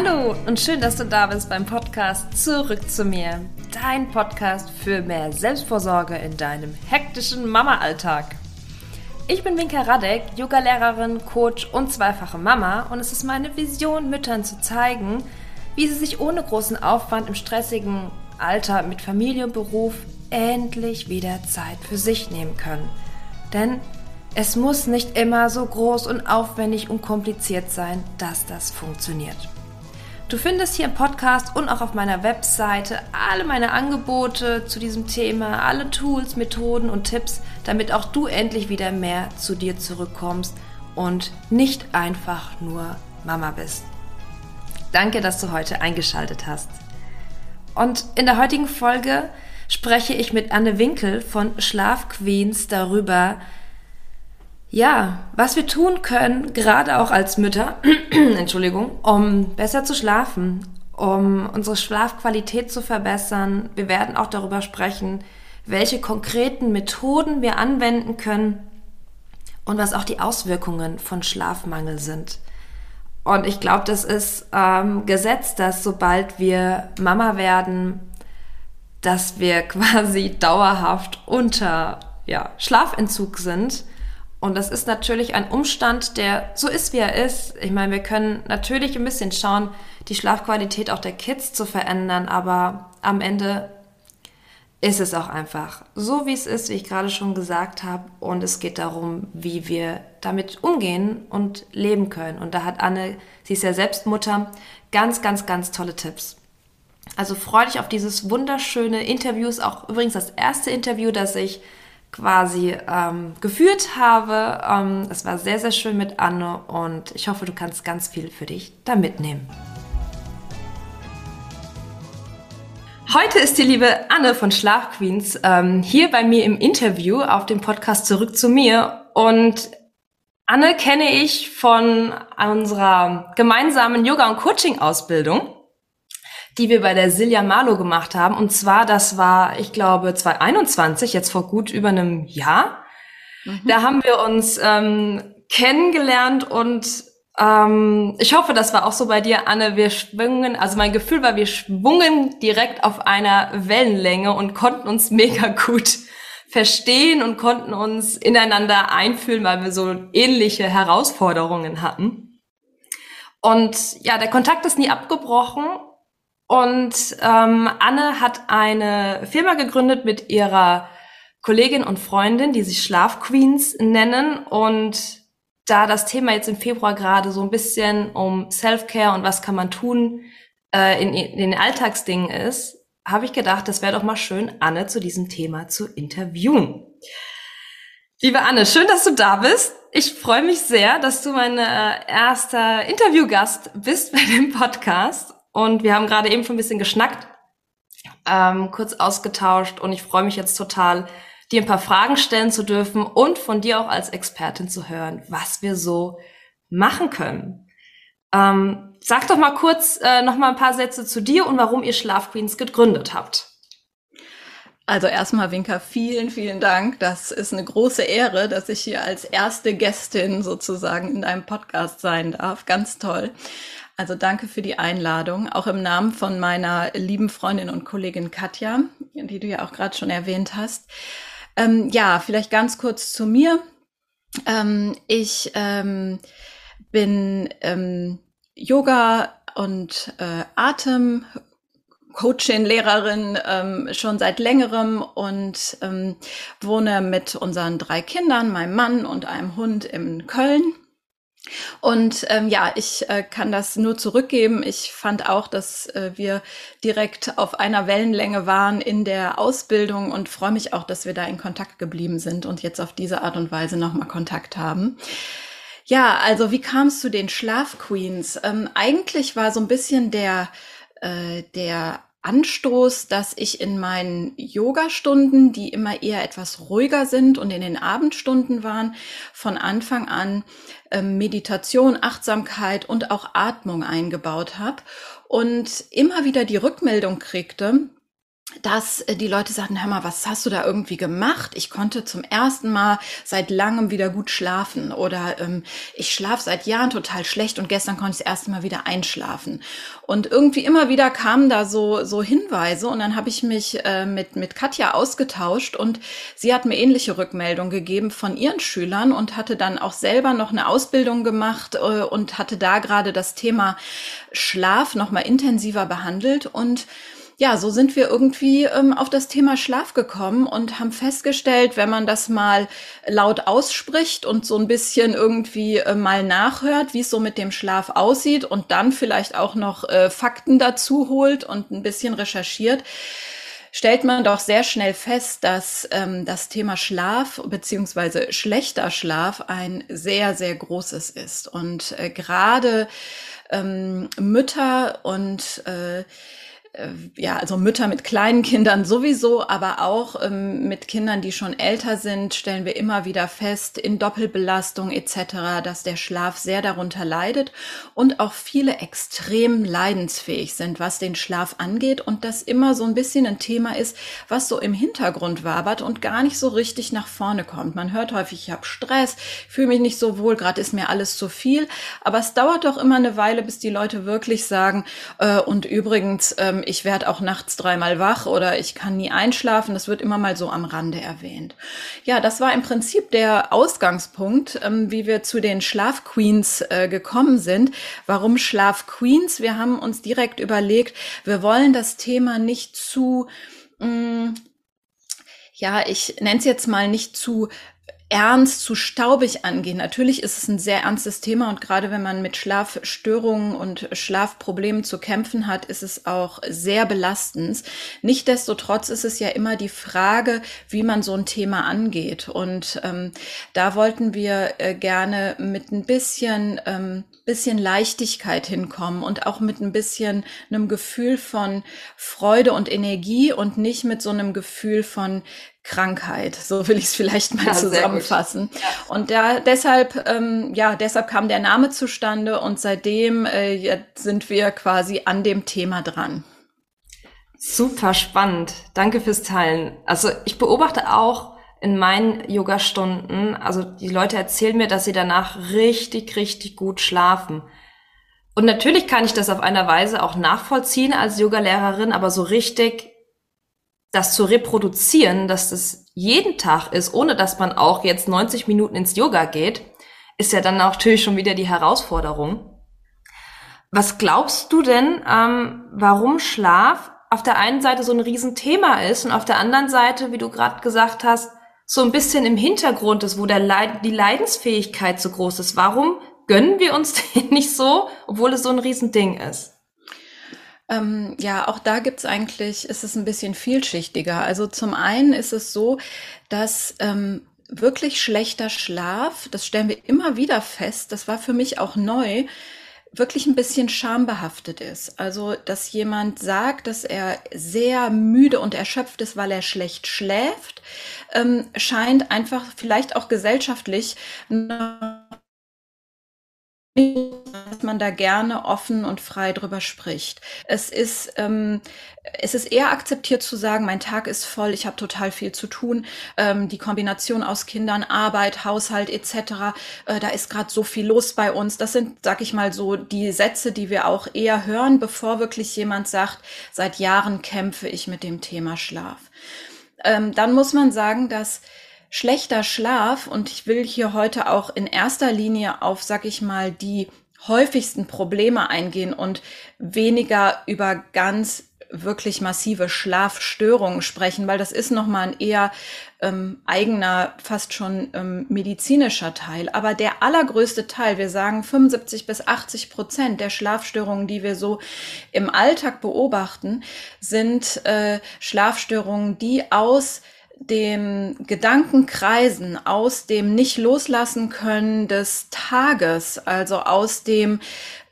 Hallo und schön, dass du da bist beim Podcast Zurück zu mir. Dein Podcast für mehr Selbstvorsorge in deinem hektischen Mama-Alltag. Ich bin Winka Radek, Yogalehrerin, Coach und zweifache Mama und es ist meine Vision, Müttern zu zeigen, wie sie sich ohne großen Aufwand im stressigen Alter mit Familie und Beruf endlich wieder Zeit für sich nehmen können. Denn es muss nicht immer so groß und aufwendig und kompliziert sein, dass das funktioniert. Du findest hier im Podcast und auch auf meiner Webseite alle meine Angebote zu diesem Thema, alle Tools, Methoden und Tipps, damit auch du endlich wieder mehr zu dir zurückkommst und nicht einfach nur Mama bist. Danke, dass du heute eingeschaltet hast. Und in der heutigen Folge spreche ich mit Anne Winkel von Schlafqueens darüber, ja, was wir tun können, gerade auch als Mütter, Entschuldigung, um besser zu schlafen, um unsere Schlafqualität zu verbessern. Wir werden auch darüber sprechen, welche konkreten Methoden wir anwenden können und was auch die Auswirkungen von Schlafmangel sind. Und ich glaube, das ist ähm, Gesetz, dass sobald wir Mama werden, dass wir quasi dauerhaft unter ja, Schlafentzug sind und das ist natürlich ein Umstand, der so ist, wie er ist. Ich meine, wir können natürlich ein bisschen schauen, die Schlafqualität auch der Kids zu verändern, aber am Ende ist es auch einfach so, wie es ist, wie ich gerade schon gesagt habe. Und es geht darum, wie wir damit umgehen und leben können. Und da hat Anne, sie ist ja selbst Mutter, ganz, ganz, ganz tolle Tipps. Also freu dich auf dieses wunderschöne Interview. Ist auch übrigens das erste Interview, das ich quasi ähm, geführt habe. Ähm, es war sehr, sehr schön mit Anne und ich hoffe, du kannst ganz viel für dich da mitnehmen. Heute ist die liebe Anne von Schlafqueens ähm, hier bei mir im Interview auf dem Podcast Zurück zu mir. Und Anne kenne ich von unserer gemeinsamen Yoga- und Coaching-Ausbildung die wir bei der Silja Marlow gemacht haben. Und zwar, das war, ich glaube, 2021, jetzt vor gut über einem Jahr. Mhm. Da haben wir uns ähm, kennengelernt und ähm, ich hoffe, das war auch so bei dir, Anne. Wir schwungen, also mein Gefühl war, wir schwungen direkt auf einer Wellenlänge und konnten uns mega gut verstehen und konnten uns ineinander einfühlen, weil wir so ähnliche Herausforderungen hatten. Und ja, der Kontakt ist nie abgebrochen und ähm, Anne hat eine Firma gegründet mit ihrer Kollegin und Freundin, die sich Schlafqueens nennen. Und da das Thema jetzt im Februar gerade so ein bisschen um Self-Care und was kann man tun äh, in, in den Alltagsdingen ist, habe ich gedacht, das wäre doch mal schön, Anne zu diesem Thema zu interviewen. Liebe Anne, schön, dass du da bist. Ich freue mich sehr, dass du mein äh, erster Interviewgast bist bei dem Podcast. Und wir haben gerade eben schon ein bisschen geschnackt, ähm, kurz ausgetauscht und ich freue mich jetzt total, dir ein paar Fragen stellen zu dürfen und von dir auch als Expertin zu hören, was wir so machen können. Ähm, sag doch mal kurz äh, noch mal ein paar Sätze zu dir und warum ihr Schlafqueens gegründet habt. Also erstmal, Winker, vielen, vielen Dank. Das ist eine große Ehre, dass ich hier als erste Gästin sozusagen in deinem Podcast sein darf. Ganz toll. Also danke für die Einladung, auch im Namen von meiner lieben Freundin und Kollegin Katja, die du ja auch gerade schon erwähnt hast. Ähm, ja, vielleicht ganz kurz zu mir. Ähm, ich ähm, bin ähm, Yoga und äh, Atem Coachin, Lehrerin ähm, schon seit längerem und ähm, wohne mit unseren drei Kindern, meinem Mann und einem Hund in Köln. Und ähm, ja, ich äh, kann das nur zurückgeben. Ich fand auch, dass äh, wir direkt auf einer Wellenlänge waren in der Ausbildung und freue mich auch, dass wir da in Kontakt geblieben sind und jetzt auf diese Art und Weise nochmal Kontakt haben. Ja, also wie kam es zu den Schlafqueens? Ähm, eigentlich war so ein bisschen der, äh, der Anstoß, dass ich in meinen Yoga-Stunden, die immer eher etwas ruhiger sind und in den Abendstunden waren, von Anfang an äh, Meditation, Achtsamkeit und auch Atmung eingebaut habe und immer wieder die Rückmeldung kriegte, dass äh, die Leute sagten, hör mal, was hast du da irgendwie gemacht? Ich konnte zum ersten Mal seit langem wieder gut schlafen oder ähm, ich schlafe seit Jahren total schlecht und gestern konnte ich das erste Mal wieder einschlafen. Und irgendwie immer wieder kamen da so, so Hinweise und dann habe ich mich äh, mit, mit Katja ausgetauscht und sie hat mir ähnliche Rückmeldungen gegeben von ihren Schülern und hatte dann auch selber noch eine Ausbildung gemacht äh, und hatte da gerade das Thema Schlaf nochmal intensiver behandelt und ja, so sind wir irgendwie ähm, auf das Thema Schlaf gekommen und haben festgestellt, wenn man das mal laut ausspricht und so ein bisschen irgendwie äh, mal nachhört, wie es so mit dem Schlaf aussieht und dann vielleicht auch noch äh, Fakten dazu holt und ein bisschen recherchiert, stellt man doch sehr schnell fest, dass ähm, das Thema Schlaf beziehungsweise schlechter Schlaf ein sehr, sehr großes ist. Und äh, gerade ähm, Mütter und äh, ja, also Mütter mit kleinen Kindern sowieso, aber auch ähm, mit Kindern, die schon älter sind, stellen wir immer wieder fest, in Doppelbelastung etc., dass der Schlaf sehr darunter leidet und auch viele extrem leidensfähig sind, was den Schlaf angeht und das immer so ein bisschen ein Thema ist, was so im Hintergrund wabert und gar nicht so richtig nach vorne kommt. Man hört häufig, ich habe Stress, fühle mich nicht so wohl, gerade ist mir alles zu viel, aber es dauert doch immer eine Weile, bis die Leute wirklich sagen, äh, und übrigens, ähm, ich werde auch nachts dreimal wach oder ich kann nie einschlafen. Das wird immer mal so am Rande erwähnt. Ja, das war im Prinzip der Ausgangspunkt, ähm, wie wir zu den Schlafqueens äh, gekommen sind. Warum Schlafqueens? Wir haben uns direkt überlegt, wir wollen das Thema nicht zu mh, mm, ja, ich nenne es jetzt mal nicht zu ernst zu staubig angehen. Natürlich ist es ein sehr ernstes Thema und gerade wenn man mit Schlafstörungen und Schlafproblemen zu kämpfen hat, ist es auch sehr belastend. Nichtsdestotrotz ist es ja immer die Frage, wie man so ein Thema angeht. Und ähm, da wollten wir äh, gerne mit ein bisschen, ähm, bisschen Leichtigkeit hinkommen und auch mit ein bisschen einem Gefühl von Freude und Energie und nicht mit so einem Gefühl von Krankheit. So will ich es vielleicht mal ja, zusammenfassen. Ja. Und da deshalb, ähm, ja, deshalb kam der Name zustande und seitdem äh, sind wir quasi an dem Thema dran. Super spannend. Danke fürs Teilen. Also ich beobachte auch in meinen Yoga-Stunden, also die Leute erzählen mir, dass sie danach richtig, richtig gut schlafen. Und natürlich kann ich das auf einer Weise auch nachvollziehen als Yogalehrerin, aber so richtig das zu reproduzieren, dass das jeden Tag ist, ohne dass man auch jetzt 90 Minuten ins Yoga geht, ist ja dann natürlich schon wieder die Herausforderung. Was glaubst du denn, ähm, warum Schlaf auf der einen Seite so ein Riesenthema ist und auf der anderen Seite, wie du gerade gesagt hast, so ein bisschen im Hintergrund ist, wo der Leid die Leidensfähigkeit so groß ist? Warum gönnen wir uns den nicht so, obwohl es so ein Riesending ist? Ähm, ja, auch da gibt's eigentlich, ist es ein bisschen vielschichtiger. Also zum einen ist es so, dass ähm, wirklich schlechter Schlaf, das stellen wir immer wieder fest, das war für mich auch neu, wirklich ein bisschen schambehaftet ist. Also, dass jemand sagt, dass er sehr müde und erschöpft ist, weil er schlecht schläft, ähm, scheint einfach vielleicht auch gesellschaftlich noch dass man da gerne offen und frei drüber spricht. Es ist, ähm, es ist eher akzeptiert zu sagen, mein Tag ist voll, ich habe total viel zu tun. Ähm, die Kombination aus Kindern, Arbeit, Haushalt etc., äh, da ist gerade so viel los bei uns. Das sind, sag ich mal, so die Sätze, die wir auch eher hören, bevor wirklich jemand sagt, seit Jahren kämpfe ich mit dem Thema Schlaf. Ähm, dann muss man sagen, dass schlechter Schlaf, und ich will hier heute auch in erster Linie auf, sag ich mal, die häufigsten Probleme eingehen und weniger über ganz wirklich massive Schlafstörungen sprechen, weil das ist nochmal ein eher ähm, eigener, fast schon ähm, medizinischer Teil. Aber der allergrößte Teil, wir sagen 75 bis 80 Prozent der Schlafstörungen, die wir so im Alltag beobachten, sind äh, Schlafstörungen, die aus dem Gedankenkreisen aus dem nicht loslassen können des Tages, also aus dem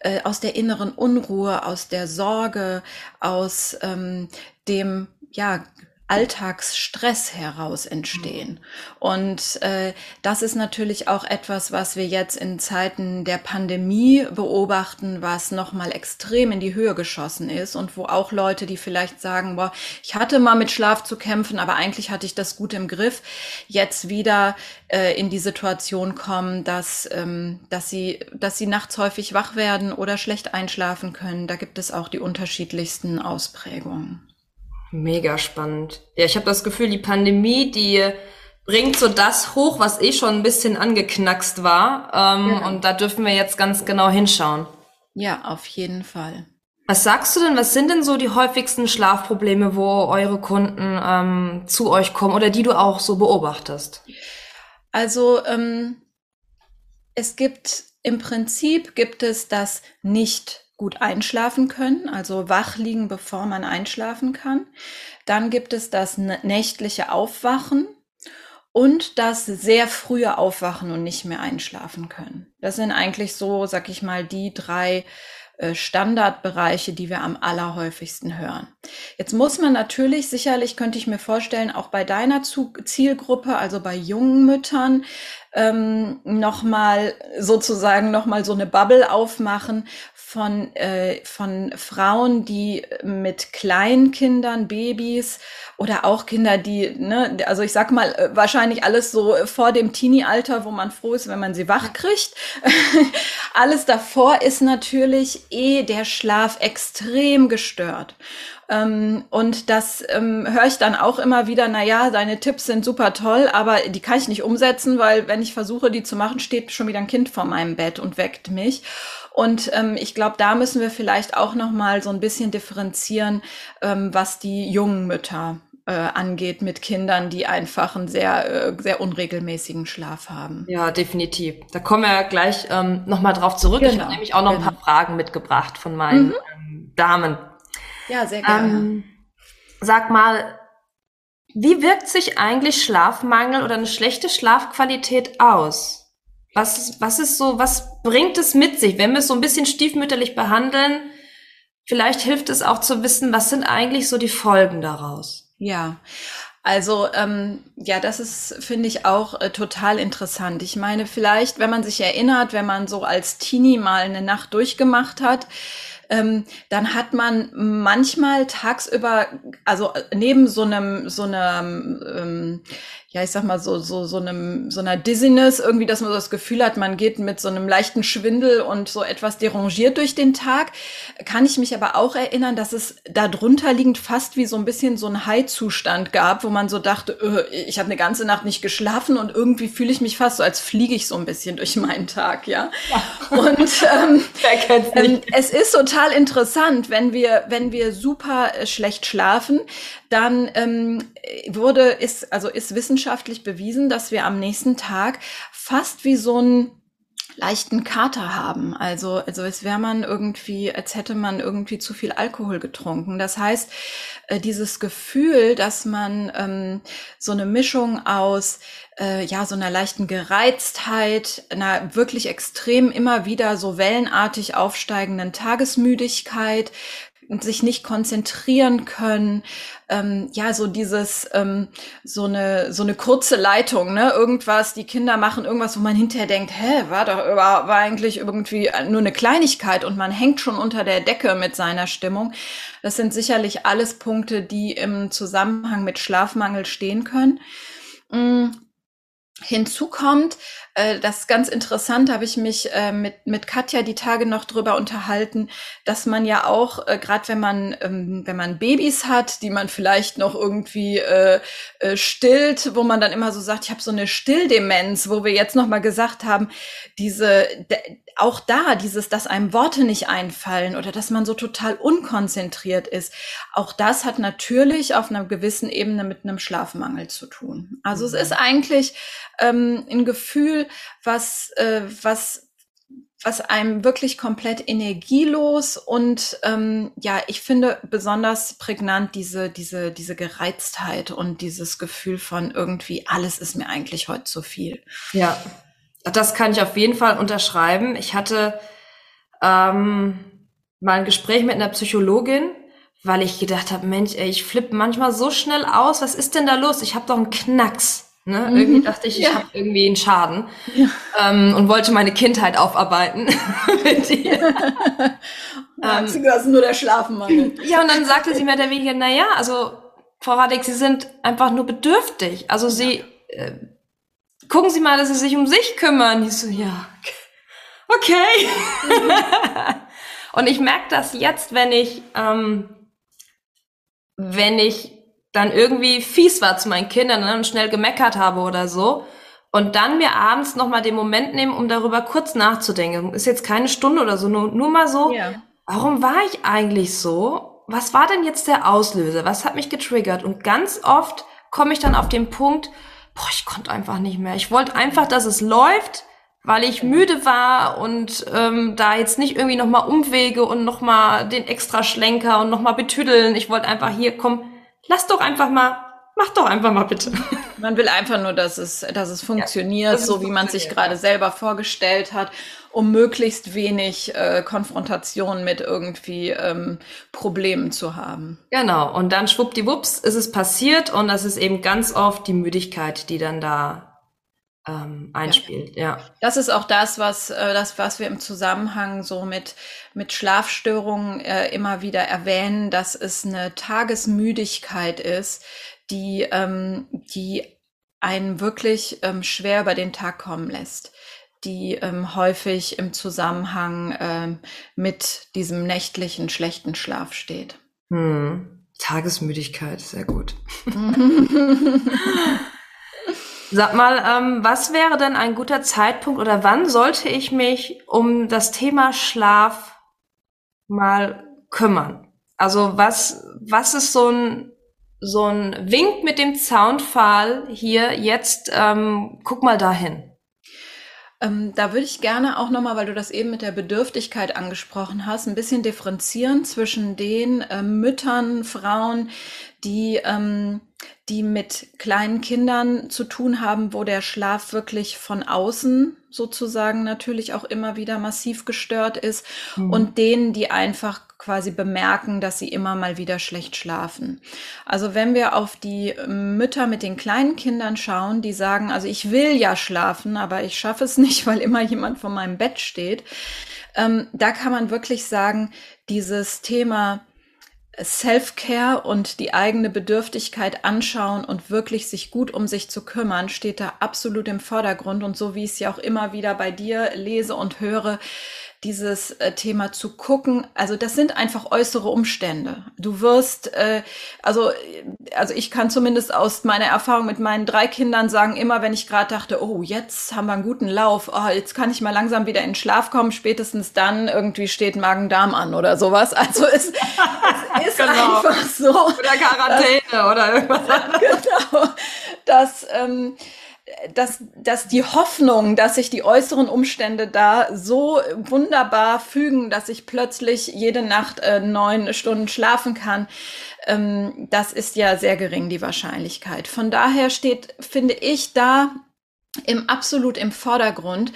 äh, aus der inneren Unruhe, aus der Sorge, aus ähm, dem ja Alltagsstress heraus entstehen. Und äh, das ist natürlich auch etwas, was wir jetzt in Zeiten der Pandemie beobachten, was nochmal extrem in die Höhe geschossen ist und wo auch Leute, die vielleicht sagen, boah, ich hatte mal mit Schlaf zu kämpfen, aber eigentlich hatte ich das gut im Griff, jetzt wieder äh, in die Situation kommen, dass, ähm, dass, sie, dass sie nachts häufig wach werden oder schlecht einschlafen können. Da gibt es auch die unterschiedlichsten Ausprägungen. Mega spannend. Ja, ich habe das Gefühl, die Pandemie, die bringt so das hoch, was eh schon ein bisschen angeknackst war. Ähm, ja. Und da dürfen wir jetzt ganz genau hinschauen. Ja, auf jeden Fall. Was sagst du denn, was sind denn so die häufigsten Schlafprobleme, wo eure Kunden ähm, zu euch kommen oder die du auch so beobachtest? Also ähm, es gibt im Prinzip gibt es das nicht gut einschlafen können, also wach liegen, bevor man einschlafen kann. Dann gibt es das nächtliche Aufwachen und das sehr frühe Aufwachen und nicht mehr einschlafen können. Das sind eigentlich so, sag ich mal, die drei äh, Standardbereiche, die wir am allerhäufigsten hören. Jetzt muss man natürlich, sicherlich könnte ich mir vorstellen, auch bei deiner Zielgruppe, also bei jungen Müttern, ähm, nochmal sozusagen nochmal so eine Bubble aufmachen von, äh, von Frauen, die mit Kleinkindern, Babys oder auch Kinder, die, ne, also ich sag mal, äh, wahrscheinlich alles so vor dem Teenie-Alter, wo man froh ist, wenn man sie wach kriegt. alles davor ist natürlich eh der Schlaf extrem gestört. Ähm, und das ähm, höre ich dann auch immer wieder, na ja, deine Tipps sind super toll, aber die kann ich nicht umsetzen, weil wenn ich versuche, die zu machen, steht schon wieder ein Kind vor meinem Bett und weckt mich. Und ähm, ich glaube, da müssen wir vielleicht auch noch mal so ein bisschen differenzieren, ähm, was die jungen Mütter äh, angeht mit Kindern, die einfach einen sehr, äh, sehr unregelmäßigen Schlaf haben. Ja, definitiv. Da kommen wir gleich ähm, nochmal drauf zurück. Genau. Ich habe nämlich auch noch genau. ein paar Fragen mitgebracht von meinen mhm. ähm, Damen. Ja, sehr gerne. Ähm, sag mal, wie wirkt sich eigentlich Schlafmangel oder eine schlechte Schlafqualität aus? Was, was ist so, was bringt es mit sich, wenn wir es so ein bisschen stiefmütterlich behandeln? Vielleicht hilft es auch zu wissen, was sind eigentlich so die Folgen daraus? Ja, also ähm, ja, das ist, finde ich, auch äh, total interessant. Ich meine, vielleicht, wenn man sich erinnert, wenn man so als Teenie mal eine Nacht durchgemacht hat, ähm, dann hat man manchmal tagsüber, also neben so einem, so einem, ähm, ja, ich sag mal, so, so, so einem, so einer Dizziness, irgendwie, dass man so das Gefühl hat, man geht mit so einem leichten Schwindel und so etwas derangiert durch den Tag. Kann ich mich aber auch erinnern, dass es darunter liegend fast wie so ein bisschen so ein High-Zustand gab, wo man so dachte, öh, ich habe eine ganze Nacht nicht geschlafen und irgendwie fühle ich mich fast so, als fliege ich so ein bisschen durch meinen Tag, ja. ja. Und ähm, ähm, es ist total interessant, wenn wir, wenn wir super äh, schlecht schlafen, dann ähm, wurde, ist, also ist wissenschaftlich bewiesen, dass wir am nächsten Tag fast wie so ein leichten Kater haben. Also, also es wäre man irgendwie, als hätte man irgendwie zu viel Alkohol getrunken. Das heißt, äh, dieses Gefühl, dass man ähm, so eine Mischung aus äh, ja so einer leichten Gereiztheit, einer wirklich extrem immer wieder so wellenartig aufsteigenden Tagesmüdigkeit, und sich nicht konzentrieren können. Ähm, ja, so dieses, ähm, so eine, so eine kurze Leitung, ne? Irgendwas, die Kinder machen irgendwas, wo man hinterher denkt, hä, war doch, war, war eigentlich irgendwie nur eine Kleinigkeit und man hängt schon unter der Decke mit seiner Stimmung. Das sind sicherlich alles Punkte, die im Zusammenhang mit Schlafmangel stehen können. Hinzu kommt, äh, das ist ganz interessant, habe ich mich äh, mit, mit Katja die Tage noch drüber unterhalten, dass man ja auch, äh, gerade wenn man, ähm, wenn man Babys hat, die man vielleicht noch irgendwie äh, äh, stillt, wo man dann immer so sagt, ich habe so eine Stilldemenz, wo wir jetzt noch mal gesagt haben, diese auch da dieses, dass einem Worte nicht einfallen oder dass man so total unkonzentriert ist, auch das hat natürlich auf einer gewissen Ebene mit einem Schlafmangel zu tun. Also mhm. es ist eigentlich ähm, ein Gefühl, was, äh, was was einem wirklich komplett energielos und ähm, ja, ich finde besonders prägnant diese, diese, diese Gereiztheit und dieses Gefühl von irgendwie, alles ist mir eigentlich heute zu viel. Ja, das kann ich auf jeden Fall unterschreiben. Ich hatte ähm, mal ein Gespräch mit einer Psychologin, weil ich gedacht habe, Mensch, ey, ich flippe manchmal so schnell aus. Was ist denn da los? Ich habe doch einen Knacks. Ne? Mhm. Irgendwie dachte ich, ich ja. habe irgendwie einen Schaden ja. ähm, und wollte meine Kindheit aufarbeiten mit ihr. ähm, du hast nur der Schlafmangel. Ja, und dann sagte sie mir der Wege, na ja, also Frau Radek, Sie sind einfach nur bedürftig. Also Sie äh, gucken Sie mal, dass Sie sich um sich kümmern. Ich so, ja, okay. Mhm. und ich merke das jetzt, wenn ich ähm, wenn ich dann irgendwie fies war zu meinen Kindern ne, und schnell gemeckert habe oder so. Und dann mir abends nochmal den Moment nehmen, um darüber kurz nachzudenken. Ist jetzt keine Stunde oder so, nur, nur mal so, ja. warum war ich eigentlich so? Was war denn jetzt der Auslöser? Was hat mich getriggert? Und ganz oft komme ich dann auf den Punkt, boah, ich konnte einfach nicht mehr. Ich wollte einfach, dass es läuft, weil ich müde war und ähm, da jetzt nicht irgendwie nochmal Umwege und nochmal den extra Schlenker und nochmal betüdeln. Ich wollte einfach hier, komm, lass doch einfach mal, mach doch einfach mal bitte. Man will einfach nur, dass es, dass es funktioniert, ja, so wie man sich gerade selber vorgestellt hat, um möglichst wenig äh, Konfrontation mit irgendwie ähm, Problemen zu haben. Genau, und dann schwuppdiwupps ist es passiert und das ist eben ganz oft die Müdigkeit, die dann da ähm, einspielt, ja. ja. Das ist auch das, was äh, das, was wir im Zusammenhang so mit mit Schlafstörungen äh, immer wieder erwähnen, dass es eine Tagesmüdigkeit ist, die ähm, die einen wirklich ähm, schwer über den Tag kommen lässt, die ähm, häufig im Zusammenhang ähm, mit diesem nächtlichen schlechten Schlaf steht. Hm. Tagesmüdigkeit, sehr gut. Sag mal, ähm, was wäre denn ein guter Zeitpunkt oder wann sollte ich mich um das Thema Schlaf mal kümmern? Also was, was ist so ein, so ein Wink mit dem Zaunpfahl hier jetzt, ähm, guck mal dahin? Ähm, da würde ich gerne auch nochmal, weil du das eben mit der Bedürftigkeit angesprochen hast, ein bisschen differenzieren zwischen den äh, Müttern, Frauen, die, ähm, die mit kleinen Kindern zu tun haben, wo der Schlaf wirklich von außen sozusagen natürlich auch immer wieder massiv gestört ist mhm. und denen, die einfach quasi bemerken, dass sie immer mal wieder schlecht schlafen. Also wenn wir auf die Mütter mit den kleinen Kindern schauen, die sagen, also ich will ja schlafen, aber ich schaffe es nicht, weil immer jemand vor meinem Bett steht, ähm, da kann man wirklich sagen, dieses Thema Self-Care und die eigene Bedürftigkeit anschauen und wirklich sich gut um sich zu kümmern, steht da absolut im Vordergrund. Und so wie ich es ja auch immer wieder bei dir lese und höre, dieses äh, Thema zu gucken. Also das sind einfach äußere Umstände. Du wirst, äh, also, also ich kann zumindest aus meiner Erfahrung mit meinen drei Kindern sagen, immer wenn ich gerade dachte, oh, jetzt haben wir einen guten Lauf, oh, jetzt kann ich mal langsam wieder in den Schlaf kommen, spätestens dann irgendwie steht Magen-Darm an oder sowas. Also es, es ist genau. einfach so. Oder Quarantäne dass, oder irgendwas. Genau. Dass, ähm, dass, dass die Hoffnung, dass sich die äußeren Umstände da so wunderbar fügen, dass ich plötzlich jede Nacht äh, neun Stunden schlafen kann, ähm, das ist ja sehr gering, die Wahrscheinlichkeit. Von daher steht, finde ich, da im absolut im Vordergrund.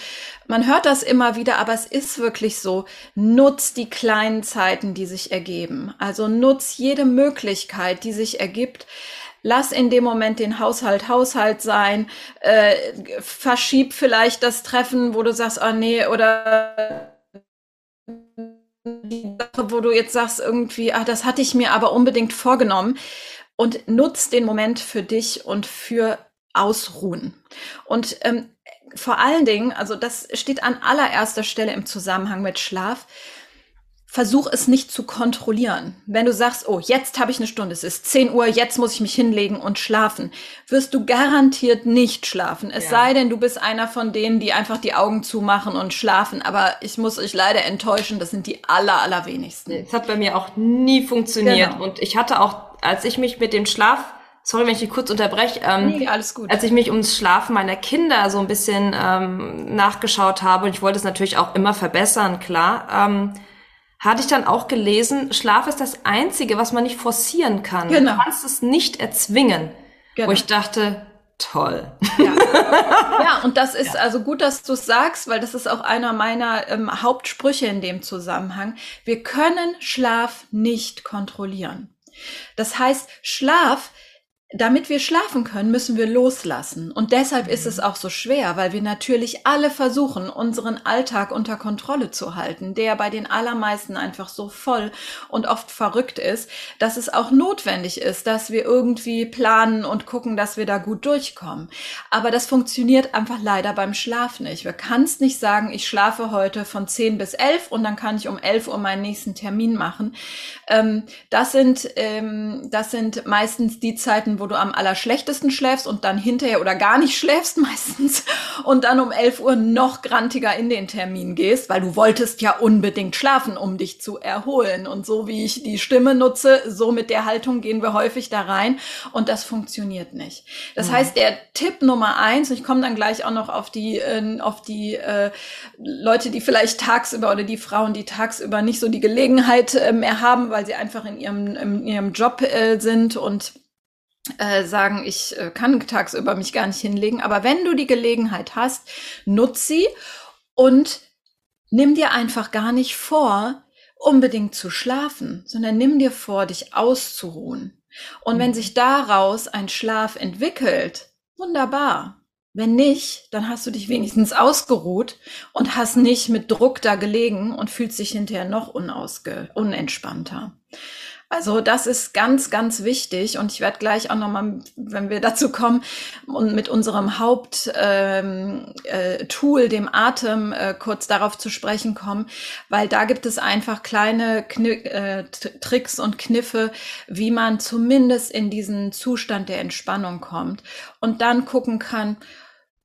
Man hört das immer wieder, aber es ist wirklich so. Nutz die kleinen Zeiten, die sich ergeben. Also nutz jede Möglichkeit, die sich ergibt, lass in dem Moment den Haushalt Haushalt sein, äh, verschieb vielleicht das Treffen, wo du sagst, oh nee, oder die Sache, wo du jetzt sagst irgendwie, ah, das hatte ich mir aber unbedingt vorgenommen. Und nutz den Moment für dich und für Ausruhen. Und ähm, vor allen Dingen, also das steht an allererster Stelle im Zusammenhang mit Schlaf, versuch es nicht zu kontrollieren. Wenn du sagst, oh, jetzt habe ich eine Stunde, es ist 10 Uhr, jetzt muss ich mich hinlegen und schlafen, wirst du garantiert nicht schlafen. Es ja. sei denn, du bist einer von denen, die einfach die Augen zumachen und schlafen. Aber ich muss euch leider enttäuschen, das sind die aller, allerwenigsten. Das hat bei mir auch nie funktioniert. Genau. Und ich hatte auch, als ich mich mit dem Schlaf Sorry, wenn ich dich kurz unterbreche. Ähm, nee, alles gut. Als ich mich ums Schlafen meiner Kinder so ein bisschen ähm, nachgeschaut habe, und ich wollte es natürlich auch immer verbessern, klar, ähm, hatte ich dann auch gelesen, Schlaf ist das Einzige, was man nicht forcieren kann. Genau. Du kannst es nicht erzwingen. Genau. Wo ich dachte, toll. Ja. ja, und das ist ja. also gut, dass du es sagst, weil das ist auch einer meiner ähm, Hauptsprüche in dem Zusammenhang. Wir können Schlaf nicht kontrollieren. Das heißt, Schlaf damit wir schlafen können, müssen wir loslassen. Und deshalb ist es mhm. auch so schwer, weil wir natürlich alle versuchen, unseren Alltag unter Kontrolle zu halten, der bei den allermeisten einfach so voll und oft verrückt ist, dass es auch notwendig ist, dass wir irgendwie planen und gucken, dass wir da gut durchkommen. Aber das funktioniert einfach leider beim Schlaf nicht. Wir kannst nicht sagen, ich schlafe heute von 10 bis 11 und dann kann ich um 11 Uhr meinen nächsten Termin machen. Ähm, das sind, ähm, das sind meistens die Zeiten, wo du am allerschlechtesten schläfst und dann hinterher oder gar nicht schläfst meistens und dann um 11 Uhr noch grantiger in den Termin gehst, weil du wolltest ja unbedingt schlafen, um dich zu erholen. Und so wie ich die Stimme nutze, so mit der Haltung gehen wir häufig da rein und das funktioniert nicht. Das mhm. heißt, der Tipp Nummer eins, ich komme dann gleich auch noch auf die, äh, auf die äh, Leute, die vielleicht tagsüber oder die Frauen, die tagsüber nicht so die Gelegenheit äh, mehr haben, weil sie einfach in ihrem, in ihrem Job äh, sind und äh, sagen, ich äh, kann tagsüber mich gar nicht hinlegen. Aber wenn du die Gelegenheit hast, nutz sie und nimm dir einfach gar nicht vor, unbedingt zu schlafen, sondern nimm dir vor, dich auszuruhen. Und mhm. wenn sich daraus ein Schlaf entwickelt, wunderbar. Wenn nicht, dann hast du dich wenigstens ausgeruht und hast nicht mit Druck da gelegen und fühlst dich hinterher noch unausge unentspannter. Also das ist ganz, ganz wichtig und ich werde gleich auch nochmal, wenn wir dazu kommen, und mit unserem Haupttool, ähm, äh, Tool, dem Atem, äh, kurz darauf zu sprechen kommen, weil da gibt es einfach kleine Kni äh, Tricks und Kniffe, wie man zumindest in diesen Zustand der Entspannung kommt und dann gucken kann,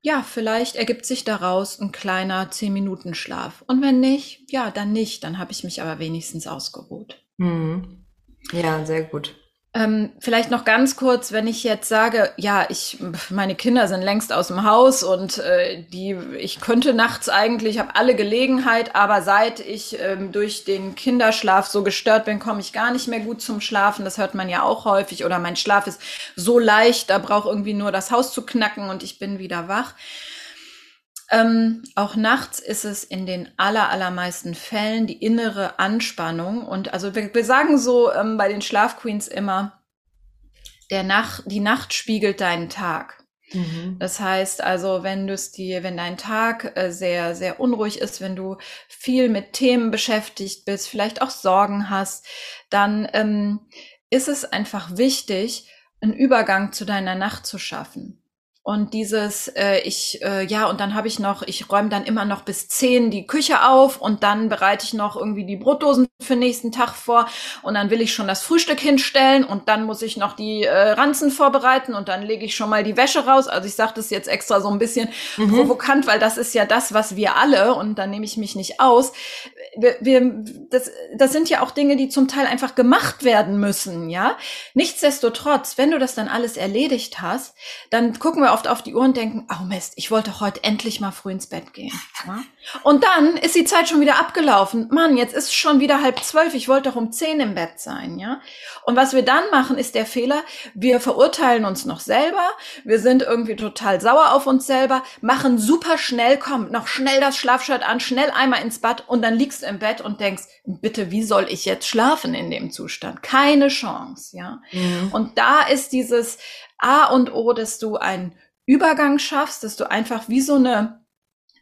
ja, vielleicht ergibt sich daraus ein kleiner 10-Minuten-Schlaf. Und wenn nicht, ja, dann nicht. Dann habe ich mich aber wenigstens ausgeruht. Mhm. Ja, sehr gut. Ähm, vielleicht noch ganz kurz, wenn ich jetzt sage, ja, ich, meine Kinder sind längst aus dem Haus und äh, die, ich könnte nachts eigentlich, habe alle Gelegenheit, aber seit ich ähm, durch den Kinderschlaf so gestört bin, komme ich gar nicht mehr gut zum Schlafen. Das hört man ja auch häufig. Oder mein Schlaf ist so leicht, da braucht irgendwie nur das Haus zu knacken und ich bin wieder wach. Ähm, auch nachts ist es in den aller, allermeisten Fällen die innere Anspannung. Und also wir, wir sagen so ähm, bei den Schlafqueens immer, der Nacht, die Nacht spiegelt deinen Tag. Mhm. Das heißt also, wenn du es dir, wenn dein Tag äh, sehr, sehr unruhig ist, wenn du viel mit Themen beschäftigt bist, vielleicht auch Sorgen hast, dann ähm, ist es einfach wichtig, einen Übergang zu deiner Nacht zu schaffen. Und dieses, äh, ich, äh, ja, und dann habe ich noch, ich räume dann immer noch bis zehn die Küche auf und dann bereite ich noch irgendwie die Brotdosen für den nächsten Tag vor und dann will ich schon das Frühstück hinstellen und dann muss ich noch die äh, Ranzen vorbereiten und dann lege ich schon mal die Wäsche raus. Also ich sage das jetzt extra so ein bisschen mhm. provokant, weil das ist ja das, was wir alle, und da nehme ich mich nicht aus. Wir, wir, das, das sind ja auch Dinge, die zum Teil einfach gemacht werden müssen, ja. Nichtsdestotrotz, wenn du das dann alles erledigt hast, dann gucken wir oft auf die Uhr und denken, oh Mist, ich wollte heute endlich mal früh ins Bett gehen. Ja? Und dann ist die Zeit schon wieder abgelaufen. Mann, jetzt ist schon wieder halb zwölf, ich wollte doch um zehn im Bett sein, ja. Und was wir dann machen, ist der Fehler, wir verurteilen uns noch selber, wir sind irgendwie total sauer auf uns selber, machen super schnell, komm, noch schnell das Schlafshirt an, schnell einmal ins Bad und dann liegst du im Bett und denkst, bitte, wie soll ich jetzt schlafen in dem Zustand? Keine Chance, ja. Mhm. Und da ist dieses A und O, dass du ein Übergang schaffst, dass du einfach wie so eine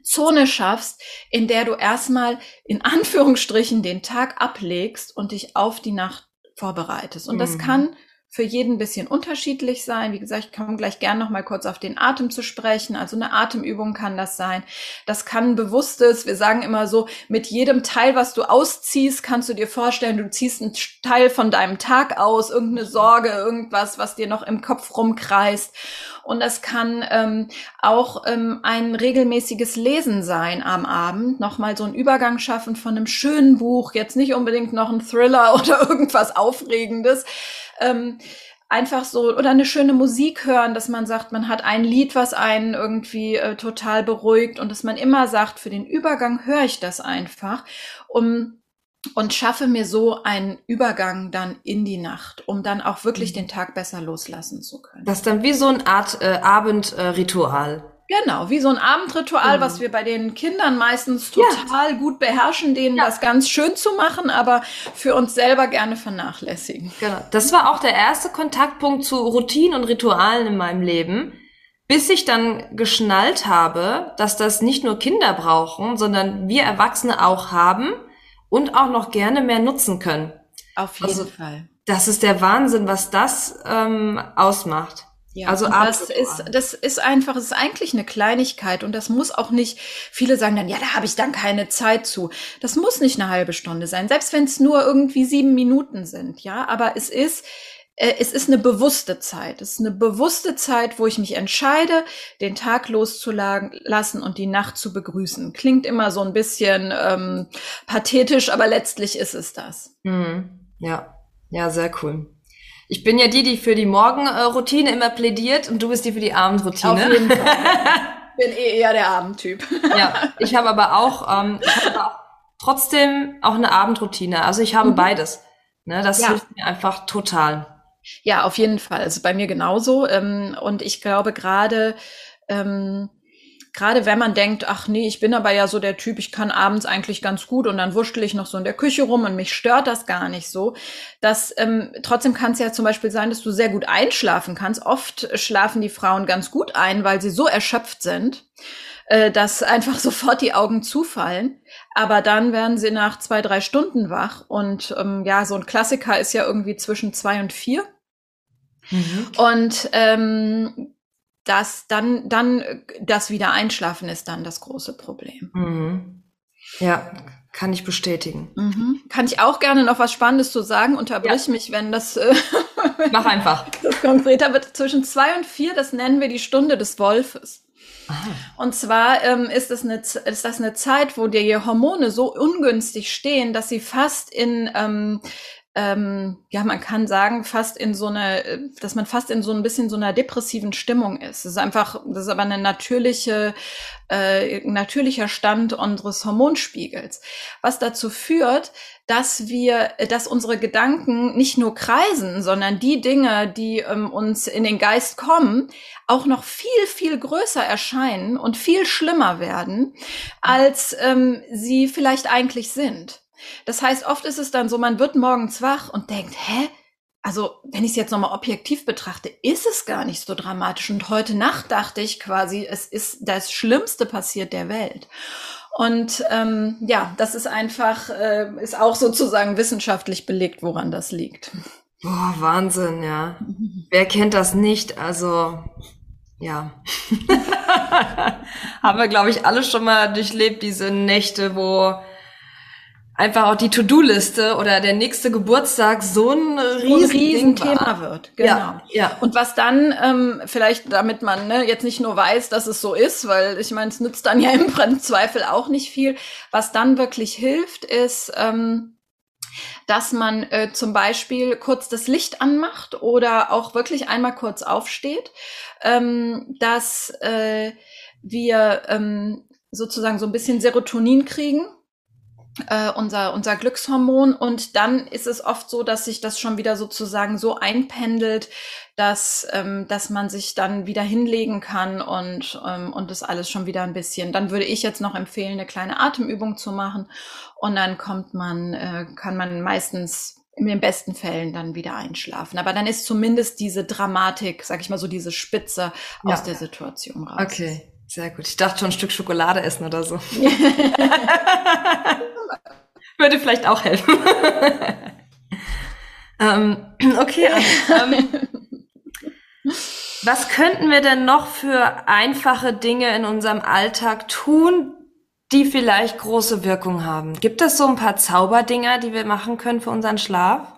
Zone schaffst, in der du erstmal in Anführungsstrichen den Tag ablegst und dich auf die Nacht vorbereitest. Und mhm. das kann für jeden ein bisschen unterschiedlich sein. Wie gesagt, ich komme gleich gern noch mal kurz auf den Atem zu sprechen. Also eine Atemübung kann das sein. Das kann bewusstes, wir sagen immer so, mit jedem Teil, was du ausziehst, kannst du dir vorstellen, du ziehst einen Teil von deinem Tag aus, irgendeine Sorge, irgendwas, was dir noch im Kopf rumkreist. Und das kann ähm, auch ähm, ein regelmäßiges Lesen sein am Abend. Nochmal so einen Übergang schaffen von einem schönen Buch, jetzt nicht unbedingt noch ein Thriller oder irgendwas Aufregendes, ähm, einfach so oder eine schöne Musik hören, dass man sagt, man hat ein Lied, was einen irgendwie äh, total beruhigt und dass man immer sagt, für den Übergang höre ich das einfach, um und schaffe mir so einen Übergang dann in die Nacht, um dann auch wirklich mhm. den Tag besser loslassen zu können. Das ist dann wie so eine Art äh, Abendritual. Genau, wie so ein Abendritual, mhm. was wir bei den Kindern meistens total ja. gut beherrschen, denen ja. das ganz schön zu machen, aber für uns selber gerne vernachlässigen. Genau. Das war auch der erste Kontaktpunkt zu Routinen und Ritualen in meinem Leben, bis ich dann geschnallt habe, dass das nicht nur Kinder brauchen, sondern wir Erwachsene auch haben und auch noch gerne mehr nutzen können. Auf jeden also, Fall. Das ist der Wahnsinn, was das ähm, ausmacht. Ja, also das ist, das ist einfach, es ist eigentlich eine Kleinigkeit und das muss auch nicht, viele sagen dann, ja, da habe ich dann keine Zeit zu. Das muss nicht eine halbe Stunde sein, selbst wenn es nur irgendwie sieben Minuten sind, ja, aber es ist, äh, es ist eine bewusste Zeit. Es ist eine bewusste Zeit, wo ich mich entscheide, den Tag loszulassen und die Nacht zu begrüßen. Klingt immer so ein bisschen ähm, pathetisch, aber letztlich ist es das. Mhm. Ja, ja, sehr cool. Ich bin ja die, die für die Morgenroutine immer plädiert und du bist die für die Abendroutine. Auf jeden Fall. Ich bin eh eher der Abendtyp. Ja, ich habe aber auch, ähm, ich habe auch trotzdem auch eine Abendroutine. Also ich habe mhm. beides. Ne, das ja. hilft mir einfach total. Ja, auf jeden Fall. Also bei mir genauso. Ähm, und ich glaube gerade, ähm, gerade wenn man denkt, ach nee, ich bin aber ja so der Typ, ich kann abends eigentlich ganz gut und dann wurschtel ich noch so in der Küche rum und mich stört das gar nicht so. Das ähm, trotzdem kann es ja zum Beispiel sein, dass du sehr gut einschlafen kannst. Oft schlafen die Frauen ganz gut ein, weil sie so erschöpft sind, äh, dass einfach sofort die Augen zufallen. Aber dann werden sie nach zwei, drei Stunden wach. Und ähm, ja, so ein Klassiker ist ja irgendwie zwischen zwei und vier. Mhm. Und ähm, das dann, dann das wieder einschlafen ist dann das große Problem. Mhm. Ja, kann ich bestätigen. Mhm. Kann ich auch gerne noch was Spannendes zu sagen? Unterbrich ja. mich, wenn das. Äh, Mach einfach. Das konkreter wird. Zwischen zwei und vier, das nennen wir die Stunde des Wolfes. Aha. Und zwar ähm, ist, das eine, ist das eine Zeit, wo dir Hormone so ungünstig stehen, dass sie fast in ähm, ähm, ja, man kann sagen, fast in so eine, dass man fast in so ein bisschen so einer depressiven Stimmung ist. Das ist einfach, das ist aber eine natürliche, äh, natürlicher Stand unseres Hormonspiegels, was dazu führt, dass wir, dass unsere Gedanken nicht nur kreisen, sondern die Dinge, die ähm, uns in den Geist kommen, auch noch viel, viel größer erscheinen und viel schlimmer werden, als ähm, sie vielleicht eigentlich sind. Das heißt, oft ist es dann so, man wird morgens wach und denkt, hä? Also, wenn ich es jetzt nochmal objektiv betrachte, ist es gar nicht so dramatisch. Und heute Nacht dachte ich quasi, es ist das Schlimmste passiert der Welt. Und ähm, ja, das ist einfach, äh, ist auch sozusagen wissenschaftlich belegt, woran das liegt. Boah, Wahnsinn, ja. Wer kennt das nicht? Also, ja. Haben wir, glaube ich, alle schon mal durchlebt, diese Nächte, wo einfach auch die To-Do-Liste oder der nächste Geburtstag so ein riesen, riesen Thema wird. Genau. Ja, ja. Und was dann ähm, vielleicht, damit man ne, jetzt nicht nur weiß, dass es so ist, weil ich meine, es nützt dann ja im Zweifel auch nicht viel. Was dann wirklich hilft, ist ähm, dass man äh, zum Beispiel kurz das Licht anmacht oder auch wirklich einmal kurz aufsteht, ähm, dass äh, wir ähm, sozusagen so ein bisschen Serotonin kriegen äh, unser, unser Glückshormon. Und dann ist es oft so, dass sich das schon wieder sozusagen so einpendelt, dass, ähm, dass man sich dann wieder hinlegen kann und, ähm, und das alles schon wieder ein bisschen. Dann würde ich jetzt noch empfehlen, eine kleine Atemübung zu machen. Und dann kommt man, äh, kann man meistens in den besten Fällen dann wieder einschlafen. Aber dann ist zumindest diese Dramatik, sag ich mal so, diese Spitze ja. aus der Situation raus. Okay. Sehr gut. Ich dachte schon ein Stück Schokolade essen oder so. Würde vielleicht auch helfen. ähm, okay. Ähm, was könnten wir denn noch für einfache Dinge in unserem Alltag tun, die vielleicht große Wirkung haben? Gibt es so ein paar Zauberdinger, die wir machen können für unseren Schlaf?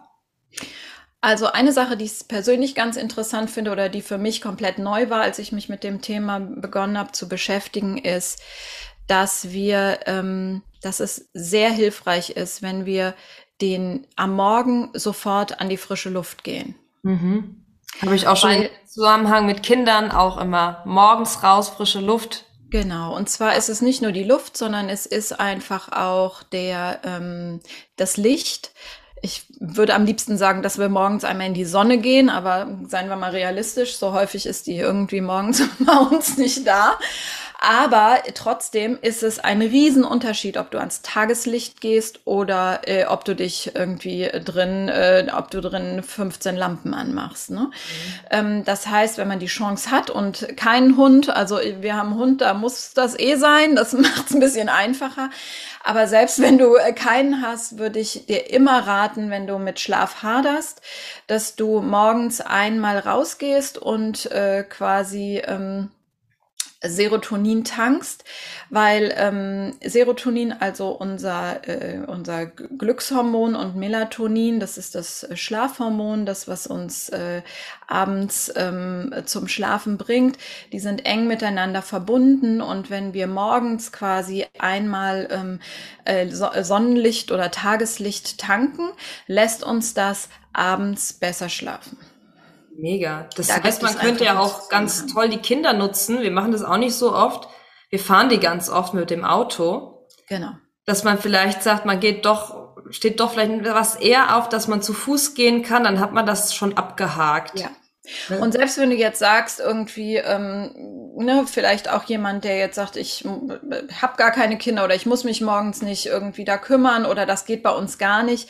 Also eine Sache, die ich persönlich ganz interessant finde oder die für mich komplett neu war, als ich mich mit dem Thema begonnen habe zu beschäftigen, ist, dass wir, ähm, dass es sehr hilfreich ist, wenn wir den am Morgen sofort an die frische Luft gehen. Mhm. Habe ich auch schon Weil, im Zusammenhang mit Kindern auch immer morgens raus, frische Luft. Genau, und zwar ist es nicht nur die Luft, sondern es ist einfach auch der ähm, das Licht ich würde am liebsten sagen, dass wir morgens einmal in die Sonne gehen, aber seien wir mal realistisch, so häufig ist die irgendwie morgens bei uns nicht da. Aber trotzdem ist es ein Riesenunterschied, ob du ans Tageslicht gehst oder äh, ob du dich irgendwie drin, äh, ob du drin 15 Lampen anmachst. Ne? Mhm. Ähm, das heißt, wenn man die Chance hat und keinen Hund, also wir haben einen Hund, da muss das eh sein, das macht es ein bisschen einfacher. Aber selbst wenn du äh, keinen hast, würde ich dir immer raten, wenn du mit Schlaf haderst, dass du morgens einmal rausgehst und äh, quasi ähm, Serotonin tankst, weil ähm, Serotonin, also unser, äh, unser Glückshormon und Melatonin, das ist das Schlafhormon, das, was uns äh, abends ähm, zum Schlafen bringt, die sind eng miteinander verbunden und wenn wir morgens quasi einmal ähm, äh, Sonnenlicht oder Tageslicht tanken, lässt uns das abends besser schlafen. Mega. Das da heißt, man könnte ja auch ganz toll die Kinder nutzen. Wir machen das auch nicht so oft. Wir fahren die ganz oft mit dem Auto. Genau. Dass man vielleicht sagt, man geht doch, steht doch vielleicht was eher auf, dass man zu Fuß gehen kann, dann hat man das schon abgehakt. Ja. Und selbst wenn du jetzt sagst, irgendwie, ähm, ne, vielleicht auch jemand, der jetzt sagt, ich habe gar keine Kinder oder ich muss mich morgens nicht irgendwie da kümmern oder das geht bei uns gar nicht.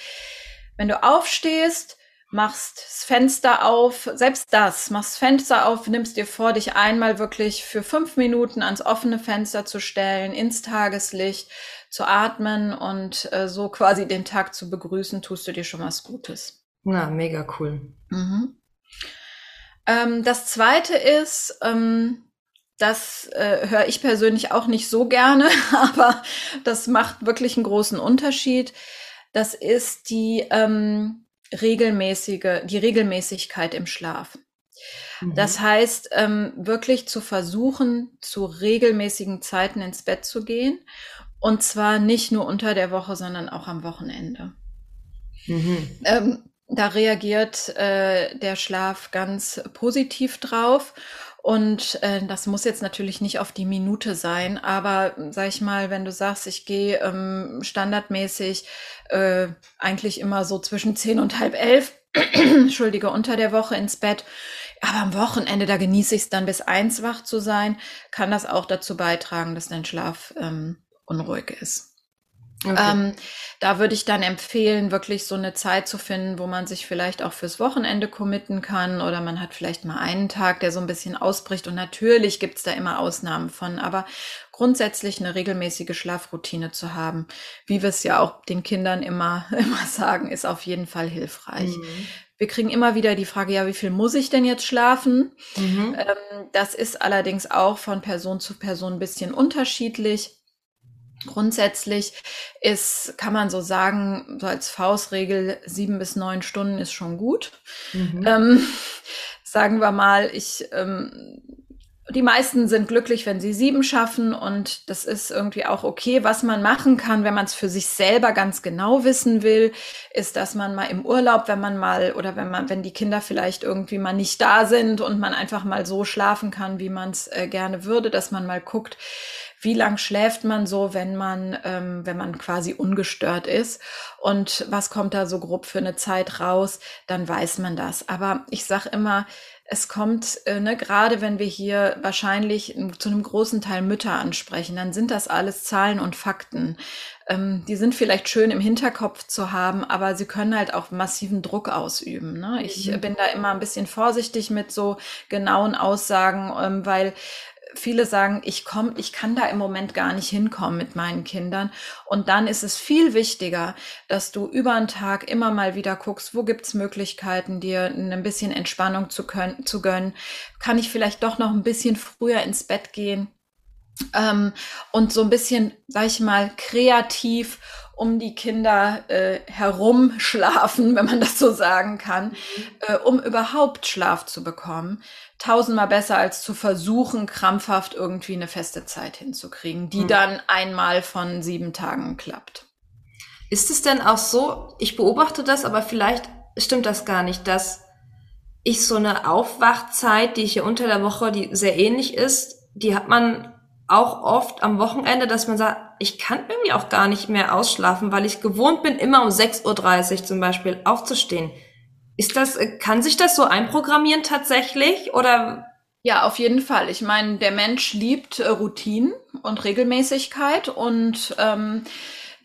Wenn du aufstehst, machst das Fenster auf, selbst das, machst das Fenster auf, nimmst dir vor, dich einmal wirklich für fünf Minuten ans offene Fenster zu stellen, ins Tageslicht, zu atmen und äh, so quasi den Tag zu begrüßen, tust du dir schon was Gutes. Na, mega cool. Mhm. Ähm, das zweite ist, ähm, das äh, höre ich persönlich auch nicht so gerne, aber das macht wirklich einen großen Unterschied. Das ist die ähm, regelmäßige, die Regelmäßigkeit im Schlaf. Mhm. Das heißt, ähm, wirklich zu versuchen, zu regelmäßigen Zeiten ins Bett zu gehen. Und zwar nicht nur unter der Woche, sondern auch am Wochenende. Mhm. Ähm, da reagiert äh, der Schlaf ganz positiv drauf. Und äh, das muss jetzt natürlich nicht auf die Minute sein, aber sag ich mal, wenn du sagst, ich gehe ähm, standardmäßig äh, eigentlich immer so zwischen zehn und halb elf, Entschuldige, unter der Woche ins Bett. Aber am Wochenende, da genieße ich es dann bis eins wach zu sein, kann das auch dazu beitragen, dass dein Schlaf ähm, unruhig ist. Okay. Ähm, da würde ich dann empfehlen, wirklich so eine Zeit zu finden, wo man sich vielleicht auch fürs Wochenende committen kann oder man hat vielleicht mal einen Tag, der so ein bisschen ausbricht und natürlich gibt's da immer Ausnahmen von, aber grundsätzlich eine regelmäßige Schlafroutine zu haben, wie wir es ja auch den Kindern immer, immer sagen, ist auf jeden Fall hilfreich. Mhm. Wir kriegen immer wieder die Frage, ja, wie viel muss ich denn jetzt schlafen? Mhm. Ähm, das ist allerdings auch von Person zu Person ein bisschen unterschiedlich. Grundsätzlich ist, kann man so sagen, so als Faustregel, sieben bis neun Stunden ist schon gut. Mhm. Ähm, sagen wir mal, ich, ähm, die meisten sind glücklich, wenn sie sieben schaffen und das ist irgendwie auch okay. Was man machen kann, wenn man es für sich selber ganz genau wissen will, ist, dass man mal im Urlaub, wenn man mal oder wenn man, wenn die Kinder vielleicht irgendwie mal nicht da sind und man einfach mal so schlafen kann, wie man es äh, gerne würde, dass man mal guckt, wie lang schläft man so, wenn man, ähm, wenn man quasi ungestört ist und was kommt da so grob für eine Zeit raus, dann weiß man das. Aber ich sag immer, es kommt, äh, ne, gerade wenn wir hier wahrscheinlich zu einem großen Teil Mütter ansprechen, dann sind das alles Zahlen und Fakten. Ähm, die sind vielleicht schön im Hinterkopf zu haben, aber sie können halt auch massiven Druck ausüben. Ne? Ich mhm. bin da immer ein bisschen vorsichtig mit so genauen Aussagen, ähm, weil viele sagen, ich komme, ich kann da im Moment gar nicht hinkommen mit meinen Kindern. Und dann ist es viel wichtiger, dass du über einen Tag immer mal wieder guckst, wo gibt's Möglichkeiten, dir ein bisschen Entspannung zu, können, zu gönnen. Kann ich vielleicht doch noch ein bisschen früher ins Bett gehen? Ähm, und so ein bisschen, sag ich mal, kreativ um die Kinder äh, herumschlafen, wenn man das so sagen kann, mhm. äh, um überhaupt Schlaf zu bekommen. Tausendmal besser als zu versuchen, krampfhaft irgendwie eine feste Zeit hinzukriegen, die mhm. dann einmal von sieben Tagen klappt. Ist es denn auch so, ich beobachte das, aber vielleicht stimmt das gar nicht, dass ich so eine Aufwachzeit, die ich hier unter der Woche, die sehr ähnlich ist, die hat man auch oft am Wochenende, dass man sagt, ich kann irgendwie auch gar nicht mehr ausschlafen, weil ich gewohnt bin, immer um 6.30 Uhr zum Beispiel aufzustehen. Ist das, äh, kann sich das so einprogrammieren tatsächlich oder? Ja, auf jeden Fall. Ich meine, der Mensch liebt äh, Routinen und Regelmäßigkeit und ähm,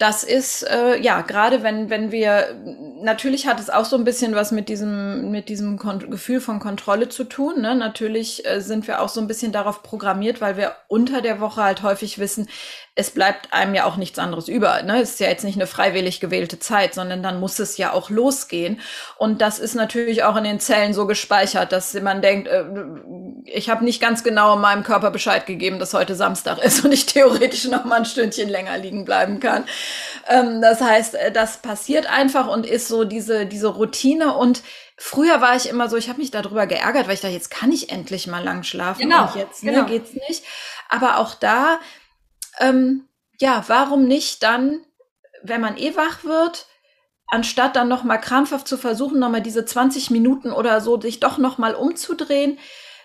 das ist äh, ja gerade wenn wenn wir natürlich hat es auch so ein bisschen was mit diesem mit diesem Kon Gefühl von Kontrolle zu tun. Ne? Natürlich äh, sind wir auch so ein bisschen darauf programmiert, weil wir unter der Woche halt häufig wissen, es bleibt einem ja auch nichts anderes über. Ne? Es ist ja jetzt nicht eine freiwillig gewählte Zeit, sondern dann muss es ja auch losgehen. Und das ist natürlich auch in den Zellen so gespeichert, dass man denkt, äh, ich habe nicht ganz genau meinem Körper Bescheid gegeben, dass heute Samstag ist und ich theoretisch noch mal ein Stündchen länger liegen bleiben kann. Ähm, das heißt, äh, das passiert einfach und ist so diese, diese Routine und Früher war ich immer so, ich habe mich darüber geärgert, weil ich dachte, jetzt kann ich endlich mal lang schlafen genau, und jetzt ne, genau. geht's nicht. Aber auch da ähm, ja, warum nicht dann, wenn man eh wach wird, anstatt dann noch mal krampfhaft zu versuchen, noch mal diese 20 Minuten oder so sich doch noch mal umzudrehen,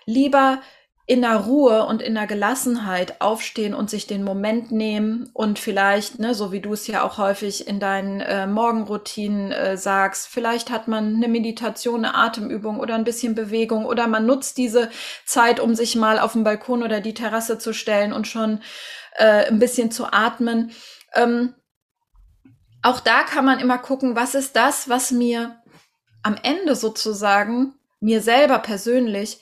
lieber in der Ruhe und in der Gelassenheit aufstehen und sich den Moment nehmen und vielleicht, ne, so wie du es ja auch häufig in deinen äh, Morgenroutinen äh, sagst, vielleicht hat man eine Meditation, eine Atemübung oder ein bisschen Bewegung oder man nutzt diese Zeit, um sich mal auf den Balkon oder die Terrasse zu stellen und schon äh, ein bisschen zu atmen. Ähm, auch da kann man immer gucken, was ist das, was mir am Ende sozusagen, mir selber persönlich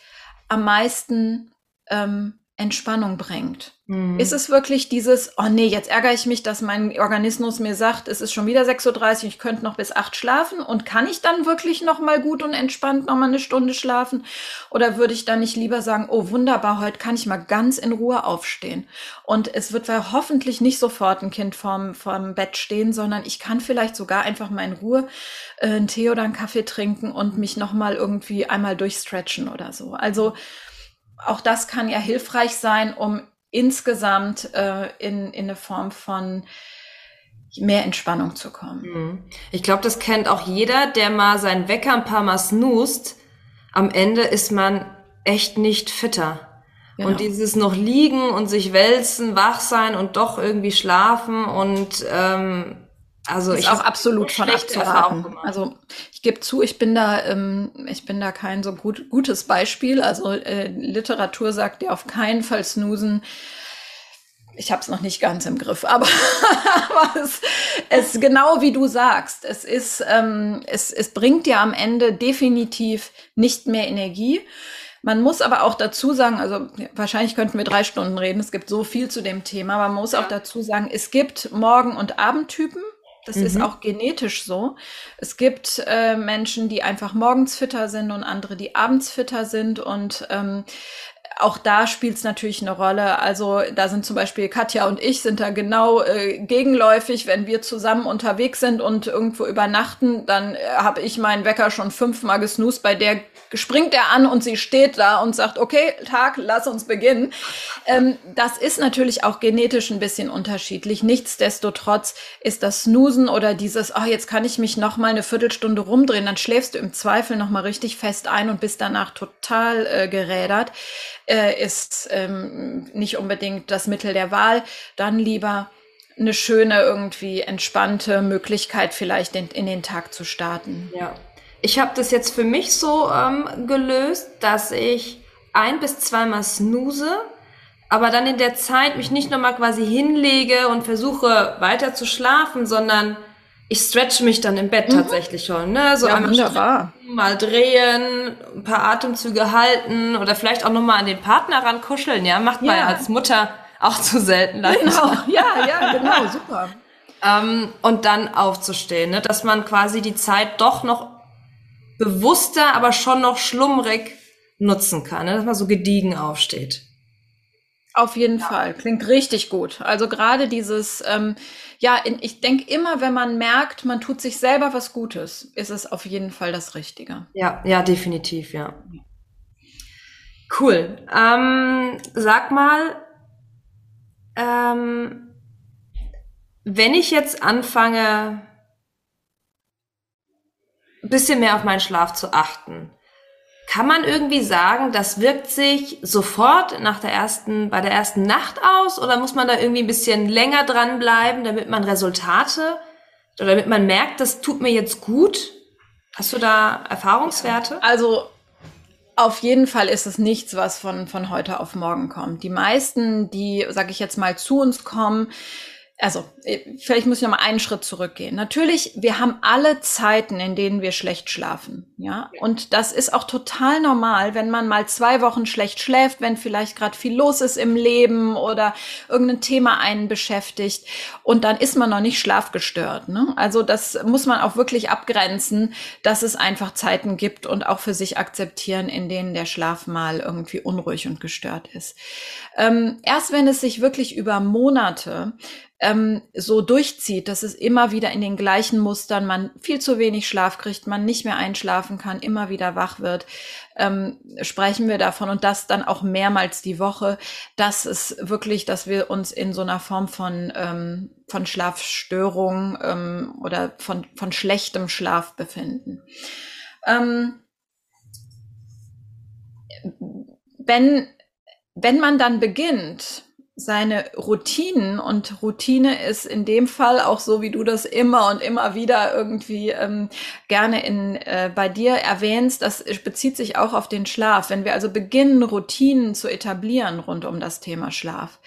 am meisten ähm, Entspannung bringt. Mhm. Ist es wirklich dieses, oh nee, jetzt ärgere ich mich, dass mein Organismus mir sagt, es ist schon wieder 6.30 Uhr, ich könnte noch bis 8 schlafen und kann ich dann wirklich noch mal gut und entspannt noch mal eine Stunde schlafen? Oder würde ich dann nicht lieber sagen, oh wunderbar, heute kann ich mal ganz in Ruhe aufstehen und es wird hoffentlich nicht sofort ein Kind vorm, vorm Bett stehen, sondern ich kann vielleicht sogar einfach mal in Ruhe äh, einen Tee oder einen Kaffee trinken und mich noch mal irgendwie einmal durchstretchen oder so. Also auch das kann ja hilfreich sein, um insgesamt äh, in, in eine Form von mehr Entspannung zu kommen. Mhm. Ich glaube, das kennt auch jeder, der mal seinen Wecker ein paar Mal snoost. Am Ende ist man echt nicht fitter. Genau. Und dieses noch liegen und sich wälzen, wach sein und doch irgendwie schlafen und ähm, also ist ich auch absolut von abzuraten. Also ich gebe zu, ich bin da, ähm, ich bin da kein so gut, gutes Beispiel. Also äh, Literatur sagt dir auf keinen Fall snoosen. Ich habe es noch nicht ganz im Griff, aber, aber es, es genau wie du sagst, es ist, ähm, es, es bringt dir am Ende definitiv nicht mehr Energie. Man muss aber auch dazu sagen, also wahrscheinlich könnten wir drei Stunden reden, es gibt so viel zu dem Thema, aber man muss ja. auch dazu sagen, es gibt Morgen- und Abendtypen. Das mhm. ist auch genetisch so. Es gibt äh, Menschen, die einfach morgens fitter sind und andere, die abends fitter sind. Und ähm, auch da spielt es natürlich eine Rolle. Also da sind zum Beispiel Katja und ich sind da genau äh, gegenläufig. Wenn wir zusammen unterwegs sind und irgendwo übernachten, dann äh, habe ich meinen Wecker schon fünfmal gesnoost. Bei der springt er an und sie steht da und sagt, okay, Tag, lass uns beginnen. Ähm, das ist natürlich auch genetisch ein bisschen unterschiedlich. Nichtsdestotrotz ist das Snoosen oder dieses, oh, jetzt kann ich mich noch mal eine Viertelstunde rumdrehen, dann schläfst du im Zweifel noch mal richtig fest ein und bist danach total äh, gerädert äh, ist ähm, nicht unbedingt das Mittel der Wahl, dann lieber eine schöne, irgendwie entspannte Möglichkeit, vielleicht in, in den Tag zu starten. Ja. Ich habe das jetzt für mich so ähm, gelöst, dass ich ein bis zweimal snooze, aber dann in der Zeit mich nicht nochmal quasi hinlege und versuche weiter zu schlafen, sondern ich stretch mich dann im Bett mhm. tatsächlich schon, ne? So ja, einmal wunderbar. mal drehen, ein paar Atemzüge halten oder vielleicht auch nochmal an den Partner rankuscheln, ja? Macht man ja als Mutter auch zu selten. Genau, ja, ja, genau, super. Ähm, und dann aufzustehen, ne? dass man quasi die Zeit doch noch bewusster, aber schon noch schlummrig nutzen kann, ne? dass man so gediegen aufsteht. Auf jeden ja. Fall, klingt richtig gut. Also gerade dieses, ähm, ja, in, ich denke immer, wenn man merkt, man tut sich selber was Gutes, ist es auf jeden Fall das Richtige. Ja, ja, definitiv, ja. Cool. Ähm, sag mal, ähm, wenn ich jetzt anfange, ein bisschen mehr auf meinen Schlaf zu achten, kann man irgendwie sagen, das wirkt sich sofort nach der ersten, bei der ersten Nacht aus oder muss man da irgendwie ein bisschen länger dranbleiben, damit man Resultate oder damit man merkt, das tut mir jetzt gut? Hast du da Erfahrungswerte? Also auf jeden Fall ist es nichts, was von, von heute auf morgen kommt. Die meisten, die, sag ich jetzt mal, zu uns kommen, also äh, vielleicht muss ich noch mal einen Schritt zurückgehen. Natürlich, wir haben alle Zeiten, in denen wir schlecht schlafen, ja. Und das ist auch total normal, wenn man mal zwei Wochen schlecht schläft, wenn vielleicht gerade viel los ist im Leben oder irgendein Thema einen beschäftigt und dann ist man noch nicht schlafgestört. Ne? Also das muss man auch wirklich abgrenzen, dass es einfach Zeiten gibt und auch für sich akzeptieren, in denen der Schlaf mal irgendwie unruhig und gestört ist. Ähm, erst wenn es sich wirklich über Monate ähm, so durchzieht, dass es immer wieder in den gleichen Mustern, man viel zu wenig Schlaf kriegt, man nicht mehr einschlafen kann, immer wieder wach wird, ähm, sprechen wir davon und das dann auch mehrmals die Woche, dass es wirklich, dass wir uns in so einer Form von, ähm, von Schlafstörung ähm, oder von, von schlechtem Schlaf befinden. Ähm, wenn, wenn man dann beginnt, seine Routinen und Routine ist in dem Fall auch so, wie du das immer und immer wieder irgendwie ähm, gerne in äh, bei dir erwähnst, das bezieht sich auch auf den Schlaf. Wenn wir also beginnen, Routinen zu etablieren rund um das Thema Schlaf,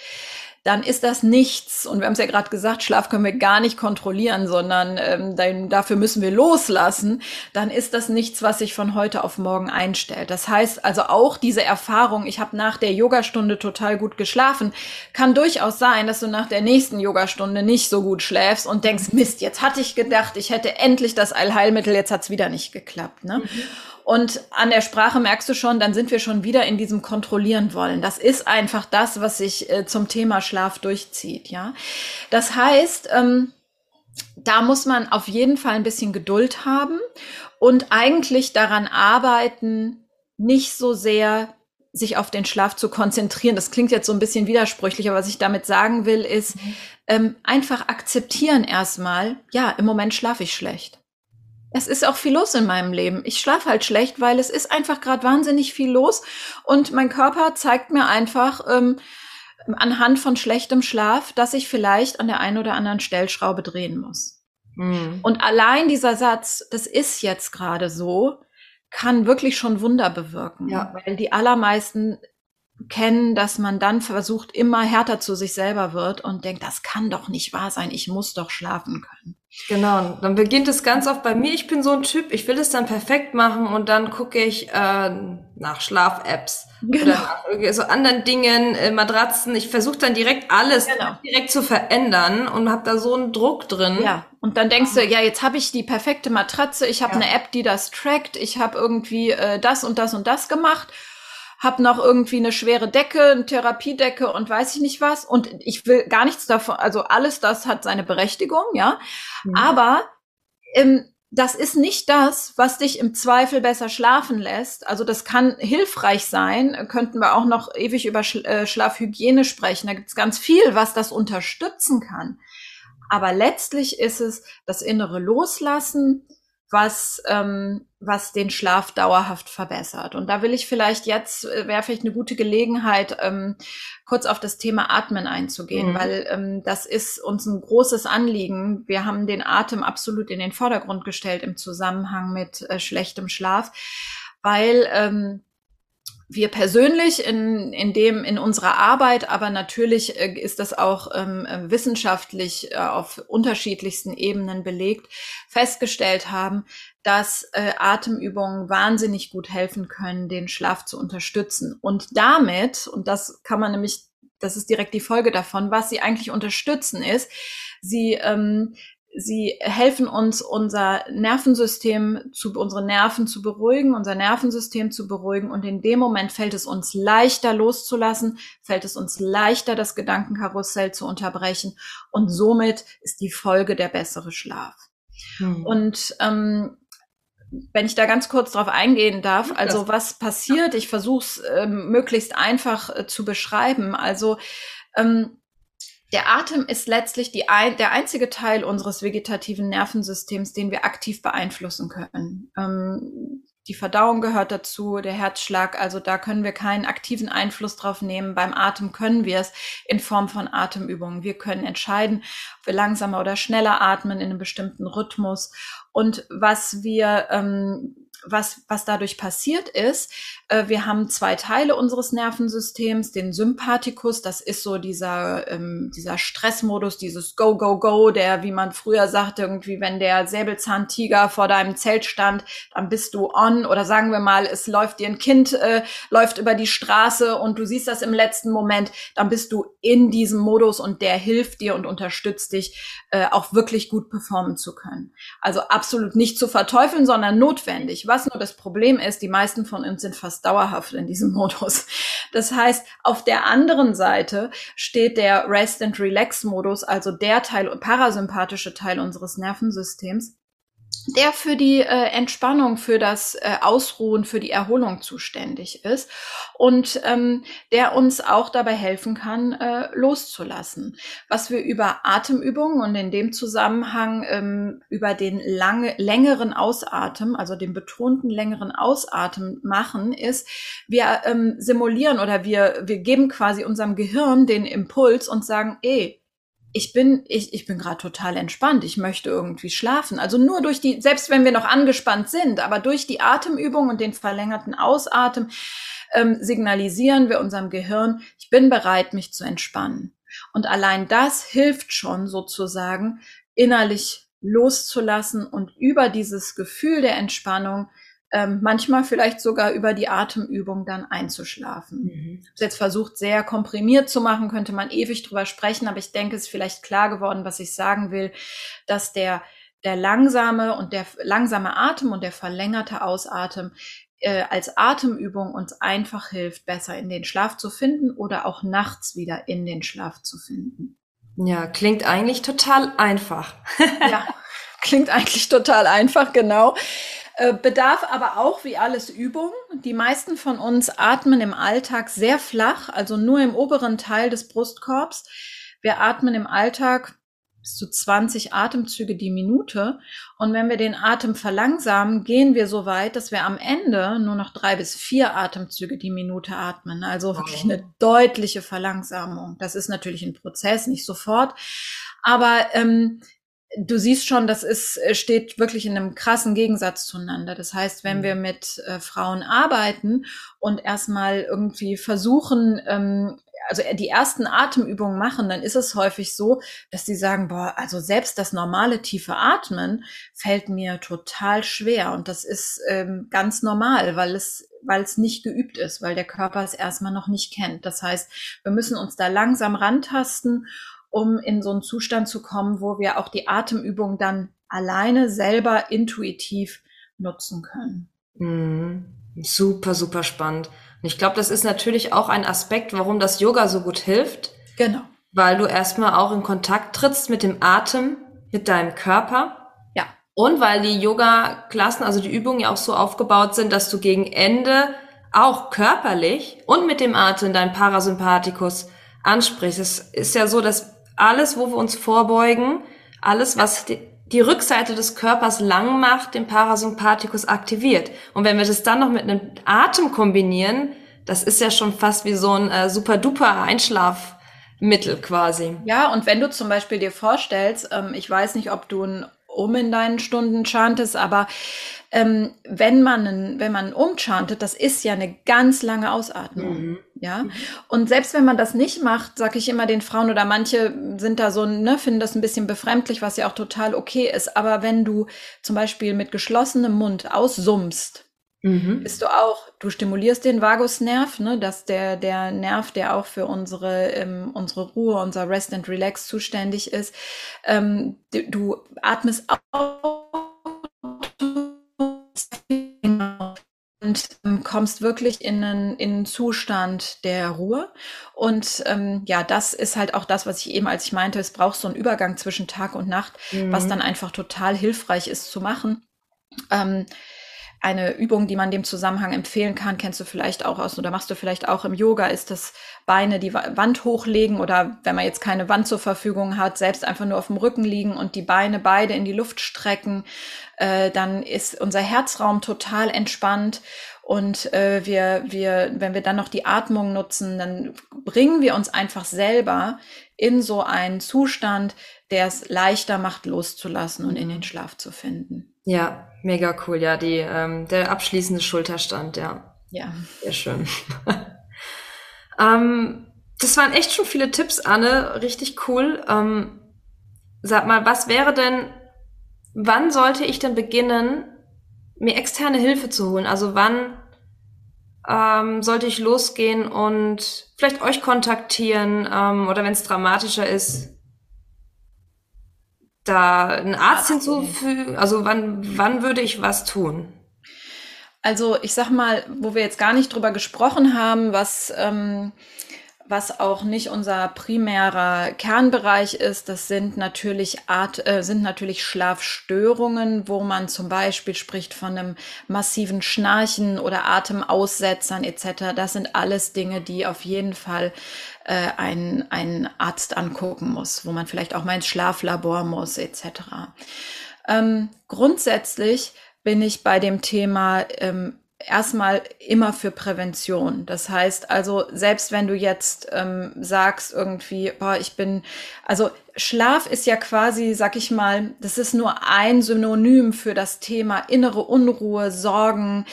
dann ist das nichts. Und wir haben es ja gerade gesagt, Schlaf können wir gar nicht kontrollieren, sondern ähm, dann, dafür müssen wir loslassen. Dann ist das nichts, was sich von heute auf morgen einstellt. Das heißt also auch diese Erfahrung, ich habe nach der Yogastunde total gut geschlafen, kann durchaus sein, dass du nach der nächsten Yogastunde nicht so gut schläfst und denkst, Mist, jetzt hatte ich gedacht, ich hätte endlich das Allheilmittel, jetzt hat's wieder nicht geklappt. Ne? Mhm. Und an der Sprache merkst du schon, dann sind wir schon wieder in diesem Kontrollieren wollen. Das ist einfach das, was sich äh, zum Thema Schlaf durchzieht, ja. Das heißt, ähm, da muss man auf jeden Fall ein bisschen Geduld haben und eigentlich daran arbeiten, nicht so sehr sich auf den Schlaf zu konzentrieren. Das klingt jetzt so ein bisschen widersprüchlich, aber was ich damit sagen will, ist mhm. ähm, einfach akzeptieren erstmal, ja, im Moment schlafe ich schlecht es ist auch viel los in meinem Leben. Ich schlafe halt schlecht, weil es ist einfach gerade wahnsinnig viel los und mein Körper zeigt mir einfach ähm, anhand von schlechtem Schlaf, dass ich vielleicht an der einen oder anderen Stellschraube drehen muss. Mhm. Und allein dieser Satz, das ist jetzt gerade so, kann wirklich schon Wunder bewirken, ja. weil die allermeisten kennen, dass man dann versucht, immer härter zu sich selber wird und denkt, das kann doch nicht wahr sein, ich muss doch schlafen können. Genau, dann beginnt es ganz oft bei mir. Ich bin so ein Typ, ich will es dann perfekt machen und dann gucke ich äh, nach Schlaf-Apps genau. oder nach so anderen Dingen, äh, Matratzen. Ich versuche dann direkt alles genau. direkt zu verändern und habe da so einen Druck drin. Ja, und dann denkst du, ja, jetzt habe ich die perfekte Matratze, ich habe ja. eine App, die das trackt, ich habe irgendwie äh, das und das und das gemacht habe noch irgendwie eine schwere Decke, eine Therapiedecke und weiß ich nicht was. Und ich will gar nichts davon, also alles das hat seine Berechtigung, ja. Mhm. Aber ähm, das ist nicht das, was dich im Zweifel besser schlafen lässt. Also das kann hilfreich sein. Könnten wir auch noch ewig über äh, Schlafhygiene sprechen. Da gibt's ganz viel, was das unterstützen kann. Aber letztlich ist es das innere Loslassen, was, ähm, was den Schlaf dauerhaft verbessert. Und da will ich vielleicht jetzt, äh, wäre vielleicht eine gute Gelegenheit, ähm, kurz auf das Thema Atmen einzugehen, mhm. weil ähm, das ist uns ein großes Anliegen. Wir haben den Atem absolut in den Vordergrund gestellt im Zusammenhang mit äh, schlechtem Schlaf, weil ähm, wir persönlich in, in dem, in unserer Arbeit, aber natürlich äh, ist das auch ähm, äh, wissenschaftlich äh, auf unterschiedlichsten Ebenen belegt, festgestellt haben, dass äh, Atemübungen wahnsinnig gut helfen können, den Schlaf zu unterstützen. Und damit, und das kann man nämlich, das ist direkt die Folge davon, was sie eigentlich unterstützen ist, sie ähm, Sie helfen uns, unser Nervensystem zu, unsere Nerven zu beruhigen, unser Nervensystem zu beruhigen. Und in dem Moment fällt es uns leichter loszulassen, fällt es uns leichter, das Gedankenkarussell zu unterbrechen. Und somit ist die Folge der bessere Schlaf. Hm. Und ähm, wenn ich da ganz kurz drauf eingehen darf, also was passiert, ich versuche es ähm, möglichst einfach äh, zu beschreiben. Also ähm, der Atem ist letztlich ein, der einzige Teil unseres vegetativen Nervensystems, den wir aktiv beeinflussen können. Ähm, die Verdauung gehört dazu, der Herzschlag. Also da können wir keinen aktiven Einfluss drauf nehmen. Beim Atem können wir es in Form von Atemübungen. Wir können entscheiden, ob wir langsamer oder schneller atmen in einem bestimmten Rhythmus. Und was wir ähm, was, was dadurch passiert ist, wir haben zwei Teile unseres Nervensystems, den Sympathikus, das ist so dieser, ähm, dieser Stressmodus, dieses Go, Go, Go, der, wie man früher sagte, irgendwie, wenn der Säbelzahntiger vor deinem Zelt stand, dann bist du on oder sagen wir mal, es läuft dir ein Kind, äh, läuft über die Straße und du siehst das im letzten Moment, dann bist du in diesem Modus und der hilft dir und unterstützt dich, äh, auch wirklich gut performen zu können. Also absolut nicht zu verteufeln, sondern notwendig. Was nur das Problem ist, die meisten von uns sind fast dauerhaft in diesem Modus. Das heißt, auf der anderen Seite steht der Rest and Relax Modus, also der Teil, parasympathische Teil unseres Nervensystems, der für die äh, Entspannung, für das äh, Ausruhen, für die Erholung zuständig ist und ähm, der uns auch dabei helfen kann, äh, loszulassen. Was wir über Atemübungen und in dem Zusammenhang ähm, über den lange, längeren Ausatmen, also den betonten längeren Ausatmen machen, ist, wir ähm, simulieren oder wir, wir geben quasi unserem Gehirn den Impuls und sagen, eh, ich bin, ich, ich bin gerade total entspannt. Ich möchte irgendwie schlafen. Also nur durch die, selbst wenn wir noch angespannt sind, aber durch die Atemübung und den verlängerten Ausatmen ähm, signalisieren wir unserem Gehirn, ich bin bereit, mich zu entspannen. Und allein das hilft schon sozusagen, innerlich loszulassen und über dieses Gefühl der Entspannung ähm, manchmal vielleicht sogar über die Atemübung dann einzuschlafen. Mhm. Ich jetzt versucht, sehr komprimiert zu machen, könnte man ewig drüber sprechen, aber ich denke, es ist vielleicht klar geworden, was ich sagen will, dass der, der langsame und der langsame Atem und der verlängerte Ausatmen äh, als Atemübung uns einfach hilft, besser in den Schlaf zu finden oder auch nachts wieder in den Schlaf zu finden. Ja, klingt eigentlich total einfach. ja, klingt eigentlich total einfach, genau. Äh, bedarf aber auch wie alles Übung. Die meisten von uns atmen im Alltag sehr flach, also nur im oberen Teil des Brustkorbs. Wir atmen im Alltag bis zu 20 Atemzüge die Minute. Und wenn wir den Atem verlangsamen, gehen wir so weit, dass wir am Ende nur noch drei bis vier Atemzüge die Minute atmen. Also wirklich eine deutliche Verlangsamung. Das ist natürlich ein Prozess, nicht sofort. Aber ähm, du siehst schon, das ist, äh, steht wirklich in einem krassen Gegensatz zueinander. Das heißt, wenn mhm. wir mit äh, Frauen arbeiten und erstmal irgendwie versuchen, ähm, also äh, die ersten Atemübungen machen, dann ist es häufig so, dass sie sagen, boah, also selbst das normale tiefe Atmen fällt mir total schwer. Und das ist ähm, ganz normal, weil es weil es nicht geübt ist, weil der Körper es erstmal noch nicht kennt. Das heißt, wir müssen uns da langsam rantasten um in so einen Zustand zu kommen, wo wir auch die Atemübung dann alleine selber intuitiv nutzen können. Mhm. Super, super spannend. Und ich glaube, das ist natürlich auch ein Aspekt, warum das Yoga so gut hilft. Genau. Weil du erstmal auch in Kontakt trittst mit dem Atem, mit deinem Körper. Ja. Und weil die Yoga-Klassen, also die Übungen ja auch so aufgebaut sind, dass du gegen Ende auch körperlich und mit dem Atem deinen Parasympathikus ansprichst. Es ist ja so, dass alles, wo wir uns vorbeugen, alles, was die, die Rückseite des Körpers lang macht, den Parasympathikus aktiviert. Und wenn wir das dann noch mit einem Atem kombinieren, das ist ja schon fast wie so ein äh, super-duper Einschlafmittel quasi. Ja, und wenn du zum Beispiel dir vorstellst, ähm, ich weiß nicht, ob du ein Um in deinen Stunden chantest, aber ähm, wenn man einen, wenn man umchantet, das ist ja eine ganz lange Ausatmung. Mhm. Ja. Mhm. Und selbst wenn man das nicht macht, sage ich immer den Frauen oder manche sind da so, ne, finden das ein bisschen befremdlich, was ja auch total okay ist. Aber wenn du zum Beispiel mit geschlossenem Mund aussummst, Mhm. Bist du auch, du stimulierst den Vagusnerv, ne, dass der, der Nerv, der auch für unsere, ähm, unsere Ruhe, unser Rest and Relax zuständig ist. Ähm, du, du atmest auf und ähm, kommst wirklich in einen, in einen Zustand der Ruhe. Und ähm, ja, das ist halt auch das, was ich eben, als ich meinte, es braucht so einen Übergang zwischen Tag und Nacht, mhm. was dann einfach total hilfreich ist zu machen. Ähm, eine Übung, die man dem Zusammenhang empfehlen kann, kennst du vielleicht auch aus oder machst du vielleicht auch im Yoga, ist das Beine die Wand hochlegen oder wenn man jetzt keine Wand zur Verfügung hat, selbst einfach nur auf dem Rücken liegen und die Beine beide in die Luft strecken. Äh, dann ist unser Herzraum total entspannt und äh, wir, wir, wenn wir dann noch die Atmung nutzen, dann bringen wir uns einfach selber in so einen Zustand, der es leichter macht, loszulassen und in den Schlaf zu finden. Ja, mega cool. Ja, die, ähm, der abschließende Schulterstand, ja. Ja. Sehr schön. ähm, das waren echt schon viele Tipps, Anne. Richtig cool. Ähm, sag mal, was wäre denn, wann sollte ich denn beginnen, mir externe Hilfe zu holen? Also wann ähm, sollte ich losgehen und vielleicht euch kontaktieren ähm, oder wenn es dramatischer ist, da einen Arzt hinzufügen? Also wann, wann würde ich was tun? Also ich sag mal, wo wir jetzt gar nicht drüber gesprochen haben, was ähm, was auch nicht unser primärer Kernbereich ist, das sind natürlich Art, äh, sind natürlich Schlafstörungen, wo man zum Beispiel spricht von einem massiven Schnarchen oder Atemaussetzern etc. Das sind alles Dinge, die auf jeden Fall äh, ein, ein Arzt angucken muss, wo man vielleicht auch mal ins Schlaflabor muss etc. Ähm, grundsätzlich bin ich bei dem Thema ähm, erstmal immer für Prävention. Das heißt also, selbst wenn du jetzt ähm, sagst irgendwie, boah, ich bin, also Schlaf ist ja quasi, sag ich mal, das ist nur ein Synonym für das Thema innere Unruhe, Sorgen,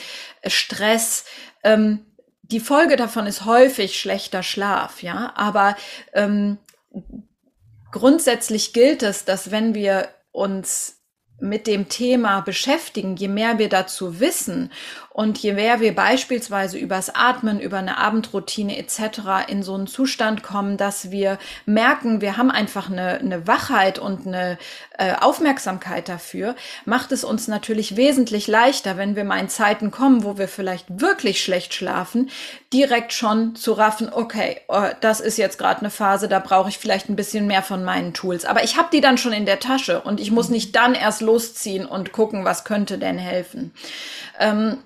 Stress. Ähm, die Folge davon ist häufig schlechter Schlaf, ja, aber ähm, grundsätzlich gilt es, dass wenn wir uns mit dem Thema beschäftigen, je mehr wir dazu wissen und je mehr wir beispielsweise übers Atmen, über eine Abendroutine etc. in so einen Zustand kommen, dass wir merken, wir haben einfach eine, eine Wachheit und eine äh, Aufmerksamkeit dafür, macht es uns natürlich wesentlich leichter, wenn wir mal in Zeiten kommen, wo wir vielleicht wirklich schlecht schlafen, direkt schon zu raffen, okay, oh, das ist jetzt gerade eine Phase, da brauche ich vielleicht ein bisschen mehr von meinen Tools. Aber ich habe die dann schon in der Tasche und ich muss nicht dann erst losziehen und gucken, was könnte denn helfen. Ähm,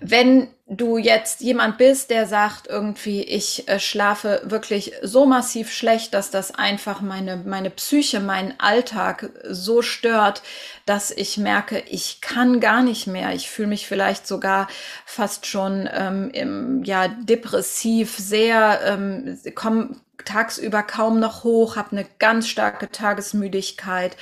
wenn du jetzt jemand bist, der sagt irgendwie, ich äh, schlafe wirklich so massiv schlecht, dass das einfach meine, meine Psyche, meinen Alltag so stört, dass ich merke, ich kann gar nicht mehr. Ich fühle mich vielleicht sogar fast schon ähm, im, ja, depressiv, sehr, ähm, komm tagsüber kaum noch hoch, habe eine ganz starke Tagesmüdigkeit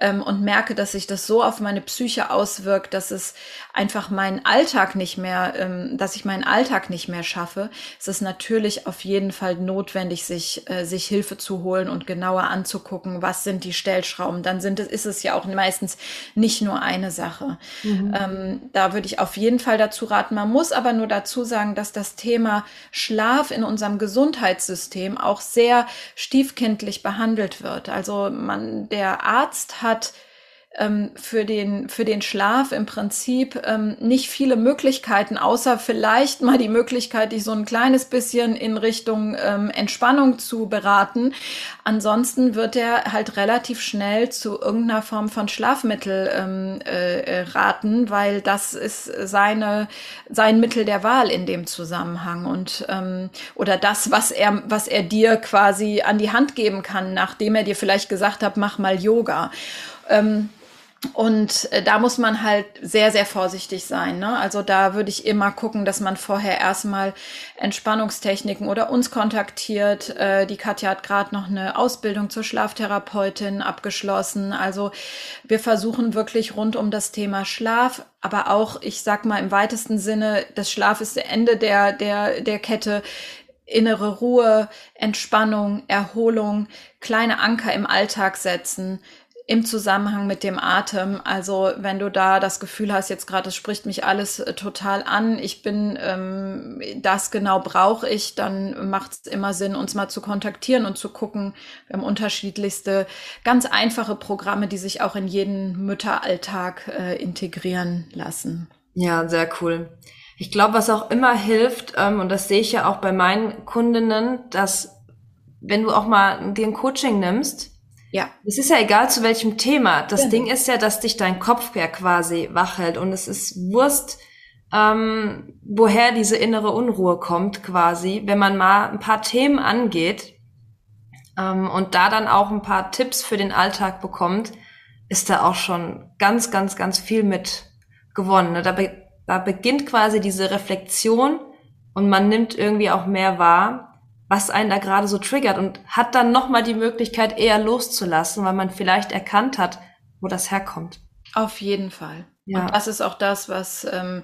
ähm, und merke, dass sich das so auf meine Psyche auswirkt, dass es einfach meinen Alltag nicht mehr, ähm, dass ich meinen Alltag nicht mehr schaffe, es ist natürlich auf jeden Fall notwendig, sich, äh, sich Hilfe zu holen und genauer anzugucken, was sind die Stellschrauben. Dann sind es, ist es ja auch meistens nicht nur eine Sache. Mhm. Ähm, da würde ich auf jeden Fall dazu raten. Man muss aber nur dazu sagen, dass das Thema Schlaf in unserem Gesundheitssystem auch sehr stiefkindlich behandelt wird. Also man, der Arzt hat ähm, für, den, für den Schlaf im Prinzip ähm, nicht viele Möglichkeiten, außer vielleicht mal die Möglichkeit, dich so ein kleines bisschen in Richtung ähm, Entspannung zu beraten. Ansonsten wird er halt relativ schnell zu irgendeiner Form von Schlafmittel ähm, äh, raten, weil das ist seine, sein Mittel der Wahl in dem Zusammenhang und ähm, oder das, was er, was er dir quasi an die Hand geben kann, nachdem er dir vielleicht gesagt hat, mach mal Yoga. Ähm, und äh, da muss man halt sehr, sehr vorsichtig sein. Ne? Also da würde ich immer gucken, dass man vorher erstmal Entspannungstechniken oder uns kontaktiert. Äh, die Katja hat gerade noch eine Ausbildung zur Schlaftherapeutin abgeschlossen. Also wir versuchen wirklich rund um das Thema Schlaf, aber auch, ich sag mal im weitesten Sinne, das Schlaf ist der Ende der, der, der Kette innere Ruhe, Entspannung, Erholung, kleine Anker im Alltag setzen, im Zusammenhang mit dem Atem. Also wenn du da das Gefühl hast, jetzt gerade, es spricht mich alles äh, total an, ich bin, ähm, das genau brauche ich, dann macht es immer Sinn, uns mal zu kontaktieren und zu gucken. Wir haben unterschiedlichste, ganz einfache Programme, die sich auch in jeden Mütteralltag äh, integrieren lassen. Ja, sehr cool. Ich glaube, was auch immer hilft, ähm, und das sehe ich ja auch bei meinen Kundinnen, dass wenn du auch mal dir ein Coaching nimmst, Ja. Es ist ja egal zu welchem Thema. Das ja. Ding ist ja, dass dich dein Kopf ja quasi wach hält und es ist Wurst, ähm, woher diese innere Unruhe kommt quasi, wenn man mal ein paar Themen angeht ähm, und da dann auch ein paar Tipps für den Alltag bekommt, ist da auch schon ganz, ganz, ganz viel mit gewonnen. Ne? Da, be da beginnt quasi diese Reflexion und man nimmt irgendwie auch mehr wahr, was einen da gerade so triggert und hat dann nochmal die Möglichkeit, eher loszulassen, weil man vielleicht erkannt hat, wo das herkommt. Auf jeden Fall. Ja. Und das ist auch das, was ähm,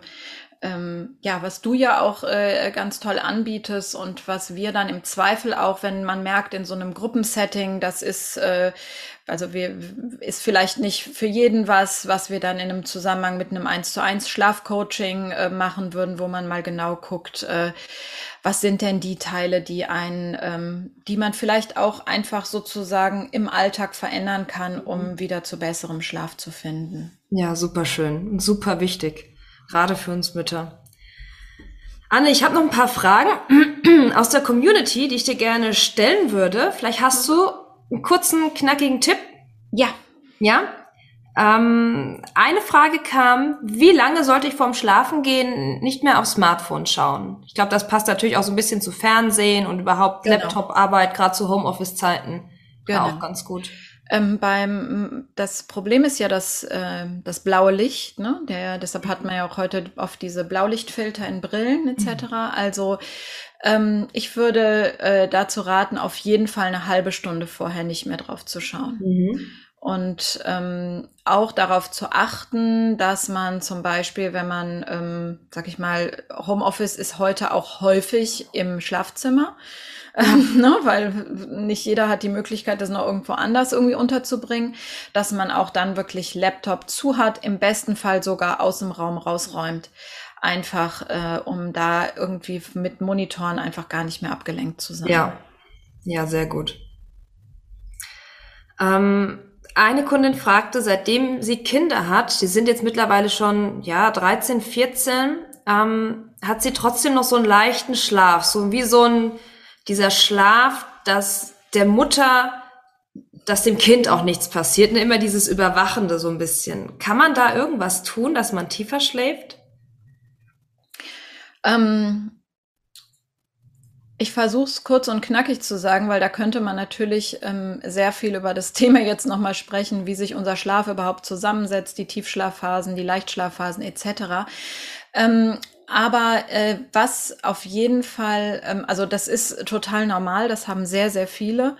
ähm, ja, was du ja auch äh, ganz toll anbietest und was wir dann im Zweifel auch, wenn man merkt in so einem Gruppensetting, das ist äh, also wir ist vielleicht nicht für jeden was, was wir dann in einem Zusammenhang mit einem 1 zu 1 Schlafcoaching äh, machen würden, wo man mal genau guckt, äh, was sind denn die Teile, die einen, ähm, die man vielleicht auch einfach sozusagen im Alltag verändern kann, um mhm. wieder zu besserem Schlaf zu finden. Ja, super schön und super wichtig gerade für uns Mütter. Anne, ich habe noch ein paar Fragen aus der Community, die ich dir gerne stellen würde. Vielleicht hast du einen kurzen, knackigen Tipp. Ja. Ja? Ähm, eine Frage kam, wie lange sollte ich vorm Schlafengehen nicht mehr aufs Smartphone schauen? Ich glaube, das passt natürlich auch so ein bisschen zu Fernsehen und überhaupt genau. Laptop-Arbeit, gerade zu Homeoffice-Zeiten. Genau. Auch ganz gut. Ähm, beim, das Problem ist ja das, äh, das blaue Licht, ne? Der, deshalb hat man ja auch heute oft diese Blaulichtfilter in Brillen etc. Mhm. Also ähm, ich würde äh, dazu raten, auf jeden Fall eine halbe Stunde vorher nicht mehr drauf zu schauen. Mhm. Und ähm, auch darauf zu achten, dass man zum Beispiel, wenn man, ähm, sag ich mal, Homeoffice ist heute auch häufig im Schlafzimmer ähm, ne, weil nicht jeder hat die Möglichkeit, das noch irgendwo anders irgendwie unterzubringen, dass man auch dann wirklich Laptop zu hat, im besten Fall sogar aus dem Raum rausräumt, einfach äh, um da irgendwie mit Monitoren einfach gar nicht mehr abgelenkt zu sein. Ja, ja, sehr gut. Ähm, eine Kundin fragte, seitdem sie Kinder hat, die sind jetzt mittlerweile schon ja 13, 14, ähm, hat sie trotzdem noch so einen leichten Schlaf, so wie so ein dieser Schlaf, dass der Mutter, dass dem Kind auch nichts passiert, ne? immer dieses Überwachende so ein bisschen. Kann man da irgendwas tun, dass man tiefer schläft? Ähm, ich versuche es kurz und knackig zu sagen, weil da könnte man natürlich ähm, sehr viel über das Thema jetzt nochmal sprechen, wie sich unser Schlaf überhaupt zusammensetzt, die Tiefschlafphasen, die Leichtschlafphasen etc. Ähm, aber äh, was auf jeden Fall, ähm, also das ist total normal, das haben sehr, sehr viele.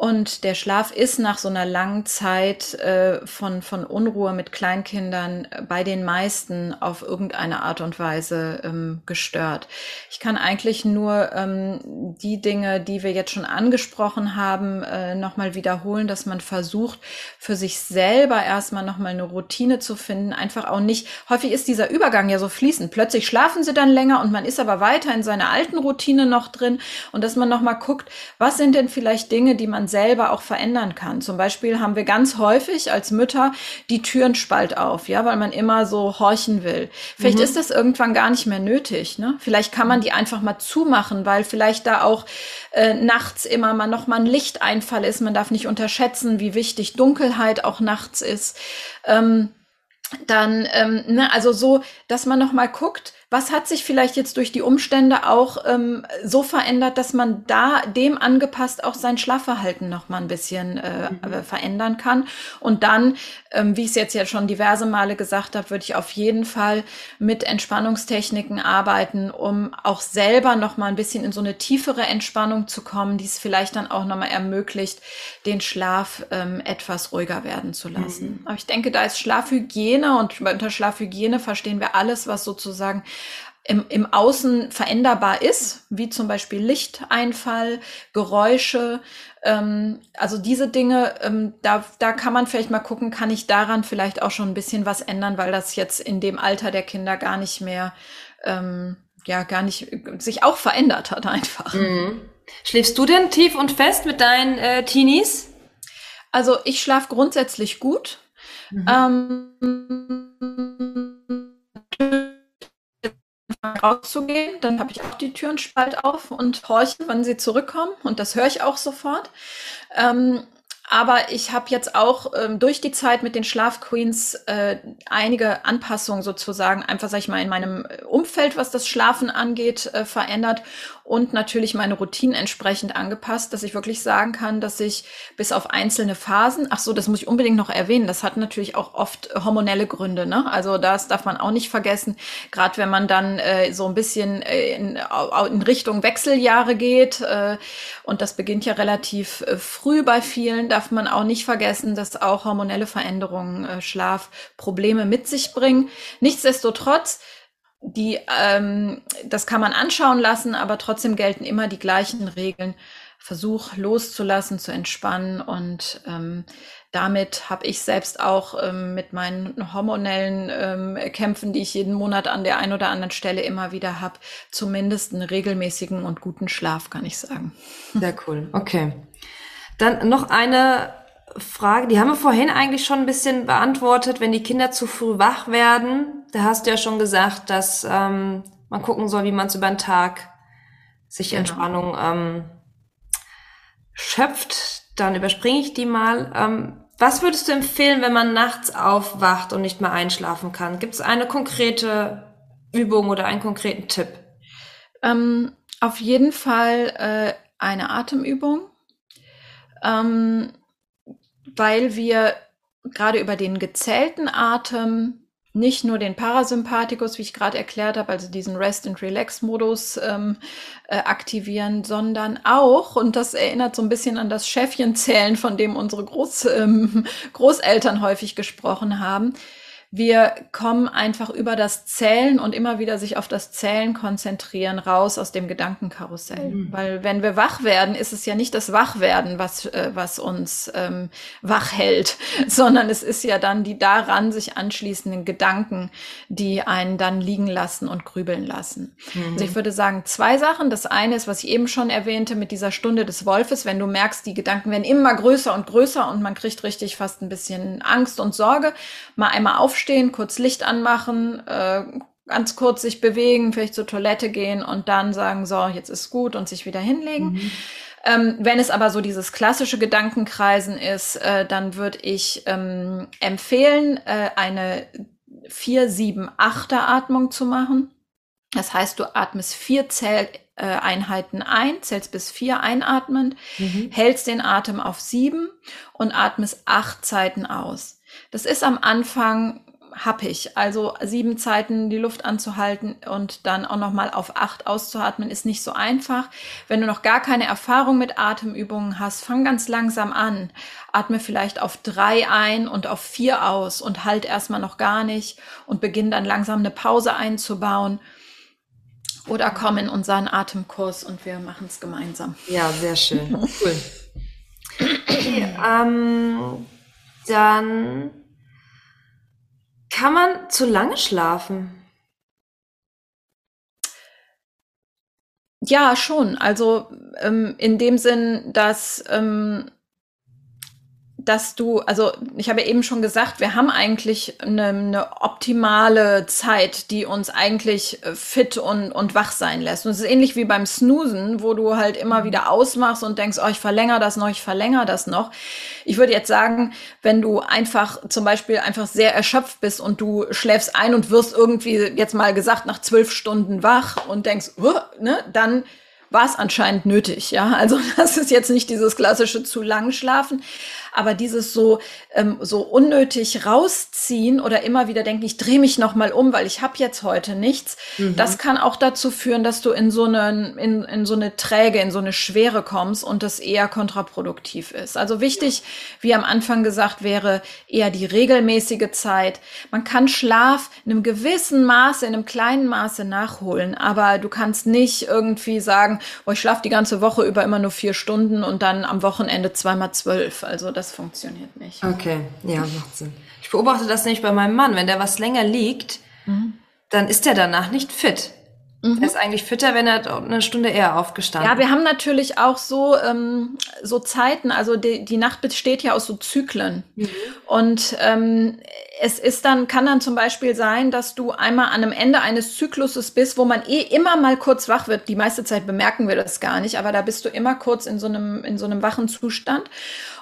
Und der Schlaf ist nach so einer langen Zeit äh, von, von Unruhe mit Kleinkindern bei den meisten auf irgendeine Art und Weise ähm, gestört. Ich kann eigentlich nur ähm, die Dinge, die wir jetzt schon angesprochen haben, äh, nochmal wiederholen, dass man versucht, für sich selber erstmal nochmal eine Routine zu finden. Einfach auch nicht, häufig ist dieser Übergang ja so fließend. Plötzlich schlafen sie dann länger und man ist aber weiter in seiner alten Routine noch drin. Und dass man nochmal guckt, was sind denn vielleicht Dinge, die man selber auch verändern kann. Zum Beispiel haben wir ganz häufig als Mütter die Türen spalt auf, ja, weil man immer so horchen will. Vielleicht mhm. ist das irgendwann gar nicht mehr nötig. Ne? Vielleicht kann man die einfach mal zumachen, weil vielleicht da auch äh, nachts immer mal noch mal ein Lichteinfall ist. Man darf nicht unterschätzen, wie wichtig Dunkelheit auch nachts ist. Ähm, dann, ähm, ne, also so, dass man noch mal guckt, was hat sich vielleicht jetzt durch die Umstände auch ähm, so verändert, dass man da dem angepasst auch sein Schlafverhalten noch mal ein bisschen äh, mhm. verändern kann? Und dann, ähm, wie ich es jetzt ja schon diverse Male gesagt habe, würde ich auf jeden Fall mit Entspannungstechniken arbeiten, um auch selber noch mal ein bisschen in so eine tiefere Entspannung zu kommen, die es vielleicht dann auch noch mal ermöglicht, den Schlaf ähm, etwas ruhiger werden zu lassen. Mhm. Aber ich denke, da ist Schlafhygiene und unter Schlafhygiene verstehen wir alles, was sozusagen im, im Außen veränderbar ist, wie zum Beispiel Lichteinfall, Geräusche. Ähm, also diese Dinge, ähm, da, da kann man vielleicht mal gucken, kann ich daran vielleicht auch schon ein bisschen was ändern, weil das jetzt in dem Alter der Kinder gar nicht mehr, ähm, ja, gar nicht sich auch verändert hat einfach. Mhm. Schläfst du denn tief und fest mit deinen äh, Teenies? Also ich schlafe grundsätzlich gut. Mhm. Ähm, rauszugehen. Dann habe ich auch die Türen spalt auf und horche, wann sie zurückkommen. Und das höre ich auch sofort. Ähm, Aber ich habe jetzt auch ähm, durch die Zeit mit den Schlafqueens äh, einige Anpassungen sozusagen einfach, sag ich mal, in meinem Umfeld, was das Schlafen angeht, äh, verändert und natürlich meine Routinen entsprechend angepasst, dass ich wirklich sagen kann, dass ich bis auf einzelne Phasen, ach so, das muss ich unbedingt noch erwähnen, das hat natürlich auch oft hormonelle Gründe, ne? Also das darf man auch nicht vergessen, gerade wenn man dann äh, so ein bisschen äh, in, in Richtung Wechseljahre geht äh, und das beginnt ja relativ äh, früh bei vielen, darf man auch nicht vergessen, dass auch hormonelle Veränderungen äh, Schlafprobleme mit sich bringen. Nichtsdestotrotz die, ähm, das kann man anschauen lassen, aber trotzdem gelten immer die gleichen Regeln. Versuch loszulassen, zu entspannen und ähm, damit habe ich selbst auch ähm, mit meinen hormonellen ähm, Kämpfen, die ich jeden Monat an der einen oder anderen Stelle immer wieder habe, zumindest einen regelmäßigen und guten Schlaf, kann ich sagen. Sehr cool. Okay. Dann noch eine Frage, die haben wir vorhin eigentlich schon ein bisschen beantwortet, wenn die Kinder zu früh wach werden. Da hast du ja schon gesagt, dass ähm, man gucken soll, wie man es über den Tag sich genau. Entspannung ähm, schöpft. Dann überspringe ich die mal. Ähm, was würdest du empfehlen, wenn man nachts aufwacht und nicht mehr einschlafen kann? Gibt es eine konkrete Übung oder einen konkreten Tipp? Ähm, auf jeden Fall äh, eine Atemübung. Ähm, weil wir gerade über den gezählten Atem nicht nur den Parasympathikus, wie ich gerade erklärt habe, also diesen Rest and Relax Modus ähm, äh, aktivieren, sondern auch, und das erinnert so ein bisschen an das Schäfchenzählen, von dem unsere Groß, ähm, Großeltern häufig gesprochen haben, wir kommen einfach über das Zählen und immer wieder sich auf das Zählen konzentrieren, raus aus dem Gedankenkarussell. Mhm. Weil wenn wir wach werden, ist es ja nicht das Wachwerden, was, äh, was uns ähm, wach hält, sondern es ist ja dann die daran sich anschließenden Gedanken, die einen dann liegen lassen und grübeln lassen. Mhm. Also ich würde sagen, zwei Sachen. Das eine ist, was ich eben schon erwähnte, mit dieser Stunde des Wolfes, wenn du merkst, die Gedanken werden immer größer und größer und man kriegt richtig fast ein bisschen Angst und Sorge, mal einmal aufstehen aufstehen, kurz Licht anmachen, äh, ganz kurz sich bewegen, vielleicht zur Toilette gehen und dann sagen, so, jetzt ist gut und sich wieder hinlegen. Mhm. Ähm, wenn es aber so dieses klassische Gedankenkreisen ist, äh, dann würde ich ähm, empfehlen, äh, eine 4-7-8er Atmung zu machen. Das heißt, du atmest vier Zelleinheiten ein, zählst bis vier einatmend, mhm. hältst den Atem auf sieben und atmest acht Zeiten aus. Das ist am Anfang happig. Also sieben Zeiten die Luft anzuhalten und dann auch noch mal auf acht auszuatmen ist nicht so einfach. Wenn du noch gar keine Erfahrung mit Atemübungen hast, fang ganz langsam an. Atme vielleicht auf drei ein und auf vier aus und halt erstmal noch gar nicht und beginn dann langsam eine Pause einzubauen. Oder komm in unseren Atemkurs und wir machen es gemeinsam. Ja, sehr schön. Cool. Okay, ähm, dann kann man zu lange schlafen? Ja, schon. Also ähm, in dem Sinn, dass ähm, dass du, also ich habe eben schon gesagt, wir haben eigentlich eine, eine, optimale Zeit, die uns eigentlich äh, fit und, und wach sein lässt. Und es ist ähnlich wie beim Snoosen, wo du halt immer mhm. wieder ausmachst und denkst, oh, ich verlängere das noch, ich verlängere das noch. Ich würde jetzt sagen, wenn du einfach zum Beispiel einfach sehr erschöpft bist und du schläfst ein und wirst irgendwie jetzt mal gesagt nach zwölf Stunden wach und denkst, ne, dann war es anscheinend nötig, ja. Also das ist jetzt nicht dieses klassische zu lang schlafen, aber dieses so ähm, so unnötig rausziehen oder immer wieder denken, ich drehe mich noch mal um, weil ich habe jetzt heute nichts, mhm. das kann auch dazu führen, dass du in so eine in, in so eine Träge, in so eine Schwere kommst und das eher kontraproduktiv ist. Also wichtig, wie am Anfang gesagt wäre, eher die regelmäßige Zeit. Man kann Schlaf in einem gewissen Maße, in einem kleinen Maße nachholen, aber du kannst nicht irgendwie sagen, oh, ich schlafe die ganze Woche über immer nur vier Stunden und dann am Wochenende zweimal zwölf. Also das funktioniert nicht. Okay, ja, macht Sinn. Ich beobachte das nämlich bei meinem Mann. Wenn der was länger liegt, mhm. dann ist er danach nicht fit. Mhm. Er ist eigentlich fitter, wenn er eine Stunde eher aufgestanden Ja, wir haben natürlich auch so, ähm, so Zeiten, also die, die Nacht besteht ja aus so Zyklen. Mhm. Und ähm, es ist dann, kann dann zum Beispiel sein, dass du einmal an einem Ende eines Zykluses bist, wo man eh immer mal kurz wach wird. Die meiste Zeit bemerken wir das gar nicht, aber da bist du immer kurz in so einem, in so einem wachen Zustand.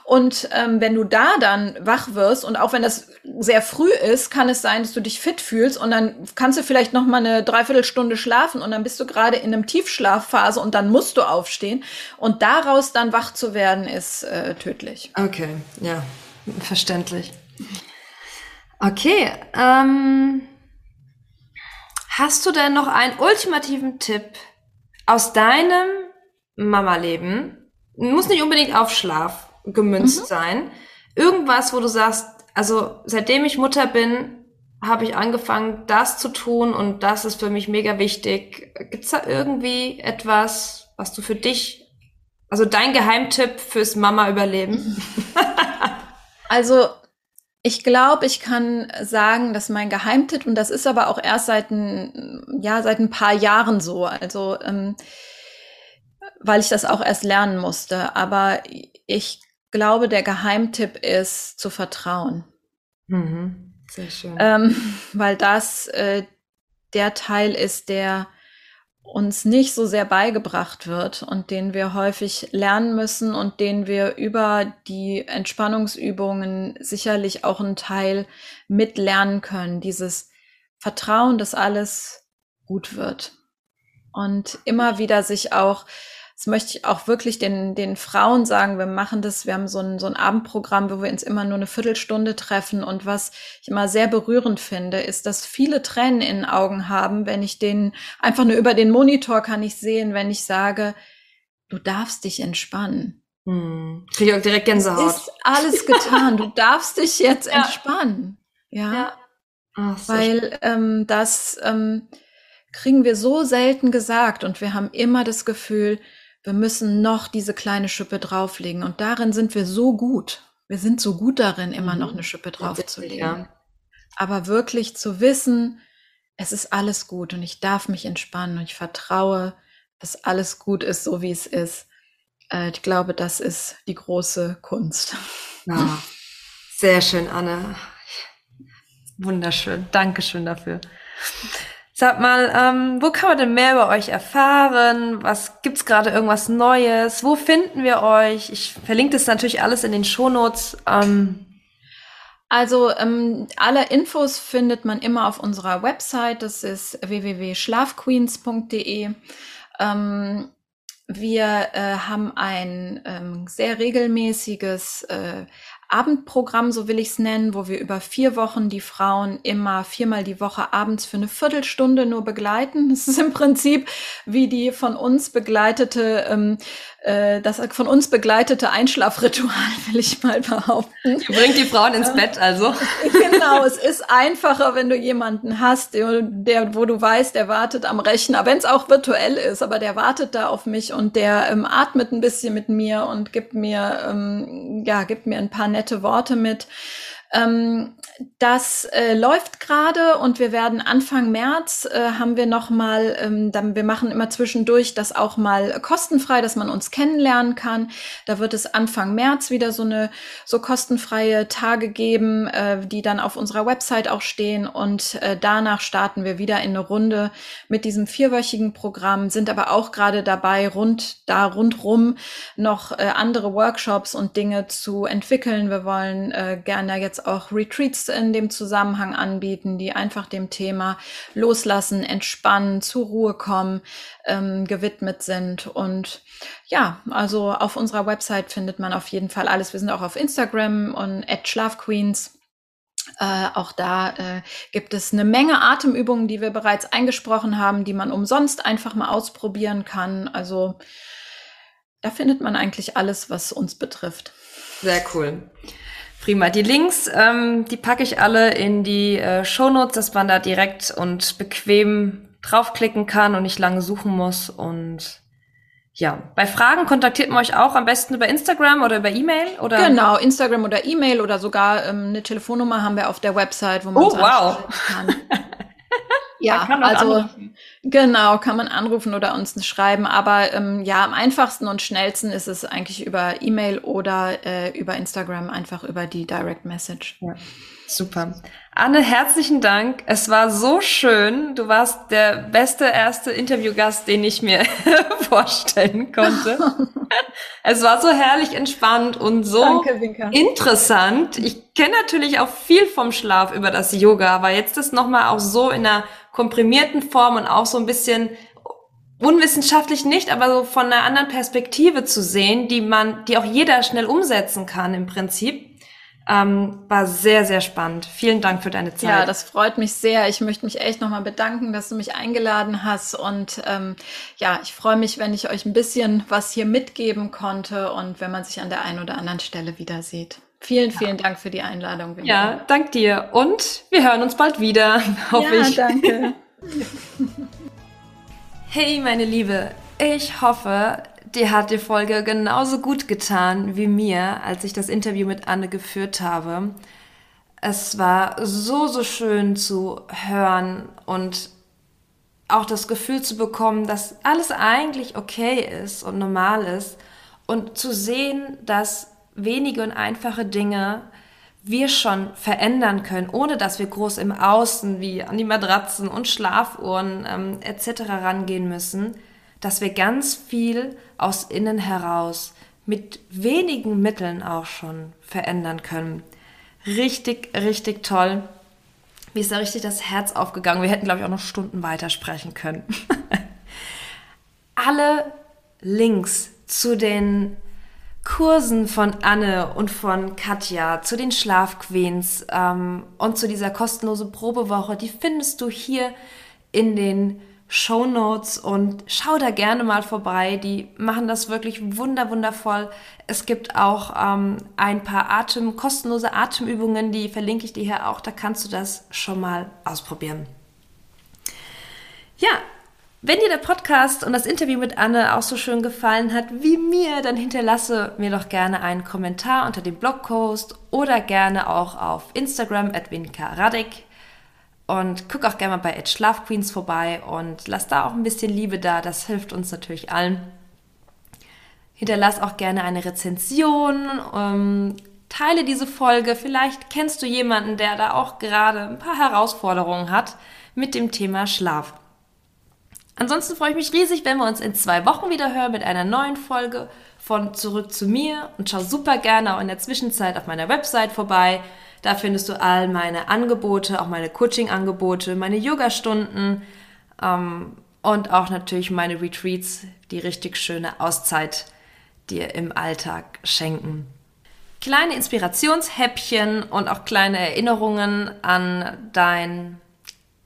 Und ähm, wenn du da dann wach wirst und auch wenn das sehr früh ist, kann es sein, dass du dich fit fühlst und dann kannst du vielleicht noch mal eine Dreiviertelstunde schlafen und dann bist du gerade in einem Tiefschlafphase und dann musst du aufstehen und daraus dann wach zu werden ist äh, tödlich. Okay, ja, verständlich. Okay, ähm, hast du denn noch einen ultimativen Tipp aus deinem Mama-Leben? Muss nicht unbedingt auf Schlaf gemünzt mhm. sein. Irgendwas, wo du sagst, also seitdem ich Mutter bin, habe ich angefangen, das zu tun und das ist für mich mega wichtig. Gibt's da irgendwie etwas, was du für dich, also dein Geheimtipp fürs Mama-Überleben? also ich glaube, ich kann sagen, dass mein Geheimtipp, und das ist aber auch erst seit ein, ja, seit ein paar Jahren so, also ähm, weil ich das auch erst lernen musste. Aber ich glaube, der Geheimtipp ist zu vertrauen. Mhm. Sehr schön. Ähm, weil das äh, der Teil ist, der uns nicht so sehr beigebracht wird und den wir häufig lernen müssen und den wir über die Entspannungsübungen sicherlich auch einen Teil mitlernen können. Dieses Vertrauen, dass alles gut wird. Und immer wieder sich auch das möchte ich auch wirklich den, den Frauen sagen. Wir machen das, wir haben so ein, so ein Abendprogramm, wo wir uns immer nur eine Viertelstunde treffen. Und was ich immer sehr berührend finde, ist, dass viele Tränen in den Augen haben, wenn ich den, einfach nur über den Monitor kann ich sehen, wenn ich sage, du darfst dich entspannen. Hm. Kriege ich auch direkt Gänsehaut. Ist alles getan. Du darfst dich jetzt ja. entspannen. Ja. ja. Ach, Weil ähm, das ähm, kriegen wir so selten gesagt und wir haben immer das Gefühl, wir müssen noch diese kleine Schippe drauflegen. Und darin sind wir so gut. Wir sind so gut darin, immer mhm. noch eine Schippe draufzulegen. Ja. Aber wirklich zu wissen, es ist alles gut und ich darf mich entspannen und ich vertraue, dass alles gut ist, so wie es ist. Äh, ich glaube, das ist die große Kunst. Ja. Sehr schön, Anne. Wunderschön. Dankeschön dafür. Sag mal, ähm, wo kann man denn mehr über euch erfahren? Was gibt's gerade irgendwas Neues? Wo finden wir euch? Ich verlinke das natürlich alles in den Shownotes. Ähm. Also ähm, alle Infos findet man immer auf unserer Website. Das ist www.schlafqueens.de. Ähm, wir äh, haben ein ähm, sehr regelmäßiges äh, Abendprogramm, so will ich es nennen, wo wir über vier Wochen die Frauen immer viermal die Woche abends für eine Viertelstunde nur begleiten. Das ist im Prinzip wie die von uns begleitete ähm, äh, das von uns begleitete Einschlafritual, will ich mal behaupten. Bringt die Frauen ins Bett also. genau, es ist einfacher, wenn du jemanden hast, der, der wo du weißt, der wartet am Rechner, wenn es auch virtuell ist, aber der wartet da auf mich und der ähm, atmet ein bisschen mit mir und gibt mir, ähm, ja, gibt mir ein paar nette Worte mit. Ähm, das äh, läuft gerade und wir werden Anfang März äh, haben wir noch mal, ähm, dann, wir machen immer zwischendurch das auch mal kostenfrei, dass man uns kennenlernen kann. Da wird es Anfang März wieder so eine so kostenfreie Tage geben, äh, die dann auf unserer Website auch stehen und äh, danach starten wir wieder in eine Runde mit diesem vierwöchigen Programm, sind aber auch gerade dabei, rund da rundrum noch äh, andere Workshops und Dinge zu entwickeln. Wir wollen äh, gerne jetzt jetzt auch Retreats in dem Zusammenhang anbieten, die einfach dem Thema Loslassen, Entspannen, zur Ruhe kommen, ähm, gewidmet sind. Und ja, also auf unserer Website findet man auf jeden Fall alles. Wir sind auch auf Instagram und at Schlafqueens. Äh, auch da äh, gibt es eine Menge Atemübungen, die wir bereits eingesprochen haben, die man umsonst einfach mal ausprobieren kann. Also da findet man eigentlich alles, was uns betrifft. Sehr cool. Prima. Die Links, ähm, die packe ich alle in die äh, Shownotes, dass man da direkt und bequem draufklicken kann und nicht lange suchen muss. Und ja, bei Fragen kontaktiert man euch auch am besten über Instagram oder über E-Mail oder? Genau, Instagram oder E-Mail oder sogar ähm, eine Telefonnummer haben wir auf der Website, wo man oh, wow. kann. Ja, also anrufen. genau, kann man anrufen oder uns schreiben. Aber ähm, ja, am einfachsten und schnellsten ist es eigentlich über E-Mail oder äh, über Instagram, einfach über die Direct Message. Ja. Super. Anne, herzlichen Dank. Es war so schön. Du warst der beste erste Interviewgast, den ich mir vorstellen konnte. es war so herrlich entspannt und so Danke, interessant. Ich kenne natürlich auch viel vom Schlaf über das Yoga, aber jetzt ist nochmal auch so in einer komprimierten Form und auch so ein bisschen unwissenschaftlich nicht, aber so von einer anderen Perspektive zu sehen, die man, die auch jeder schnell umsetzen kann im Prinzip. Ähm, war sehr, sehr spannend. Vielen Dank für deine Zeit. Ja, das freut mich sehr. Ich möchte mich echt nochmal bedanken, dass du mich eingeladen hast. Und ähm, ja, ich freue mich, wenn ich euch ein bisschen was hier mitgeben konnte und wenn man sich an der einen oder anderen Stelle wieder sieht. Vielen, vielen. Dank für die Einladung. Ja, dank dir. Und wir hören uns bald wieder, hoffe ja, ich. danke. hey, meine Liebe. Ich hoffe, dir hat die Folge genauso gut getan wie mir, als ich das Interview mit Anne geführt habe. Es war so, so schön zu hören und auch das Gefühl zu bekommen, dass alles eigentlich okay ist und normal ist und zu sehen, dass wenige und einfache Dinge wir schon verändern können, ohne dass wir groß im Außen wie an die Matratzen und Schlafuhren ähm, etc. rangehen müssen dass wir ganz viel aus innen heraus mit wenigen Mitteln auch schon verändern können. Richtig, richtig toll. Mir ist da richtig das Herz aufgegangen. Wir hätten, glaube ich, auch noch Stunden weitersprechen können. Alle Links zu den Kursen von Anne und von Katja, zu den Schlafqueens ähm, und zu dieser kostenlosen Probewoche, die findest du hier in den Show Notes und schau da gerne mal vorbei. Die machen das wirklich wunder wundervoll. Es gibt auch ähm, ein paar Atem kostenlose Atemübungen, die verlinke ich dir hier auch. Da kannst du das schon mal ausprobieren. Ja, wenn dir der Podcast und das Interview mit Anne auch so schön gefallen hat wie mir, dann hinterlasse mir doch gerne einen Kommentar unter dem Blogpost oder gerne auch auf Instagram at Radek und guck auch gerne mal bei Edge Schlaf Queens vorbei und lass da auch ein bisschen Liebe da. Das hilft uns natürlich allen. Hinterlass auch gerne eine Rezension. Ähm, teile diese Folge. Vielleicht kennst du jemanden, der da auch gerade ein paar Herausforderungen hat mit dem Thema Schlaf. Ansonsten freue ich mich riesig, wenn wir uns in zwei Wochen wieder hören mit einer neuen Folge von Zurück zu mir und schau super gerne auch in der Zwischenzeit auf meiner Website vorbei da findest du all meine Angebote, auch meine Coaching-Angebote, meine Yoga-Stunden ähm, und auch natürlich meine Retreats, die richtig schöne Auszeit dir im Alltag schenken. Kleine Inspirationshäppchen und auch kleine Erinnerungen an dein,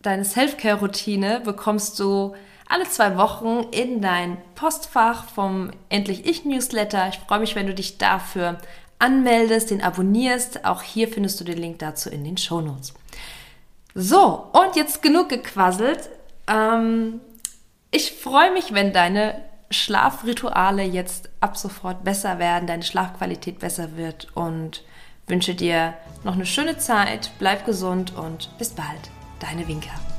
deine Self-Care-Routine bekommst du alle zwei Wochen in dein Postfach vom Endlich Ich Newsletter. Ich freue mich, wenn du dich dafür anmeldest, den abonnierst. Auch hier findest du den Link dazu in den Show Notes. So, und jetzt genug gequasselt. Ähm, ich freue mich, wenn deine Schlafrituale jetzt ab sofort besser werden, deine Schlafqualität besser wird und wünsche dir noch eine schöne Zeit, bleib gesund und bis bald. Deine Winker.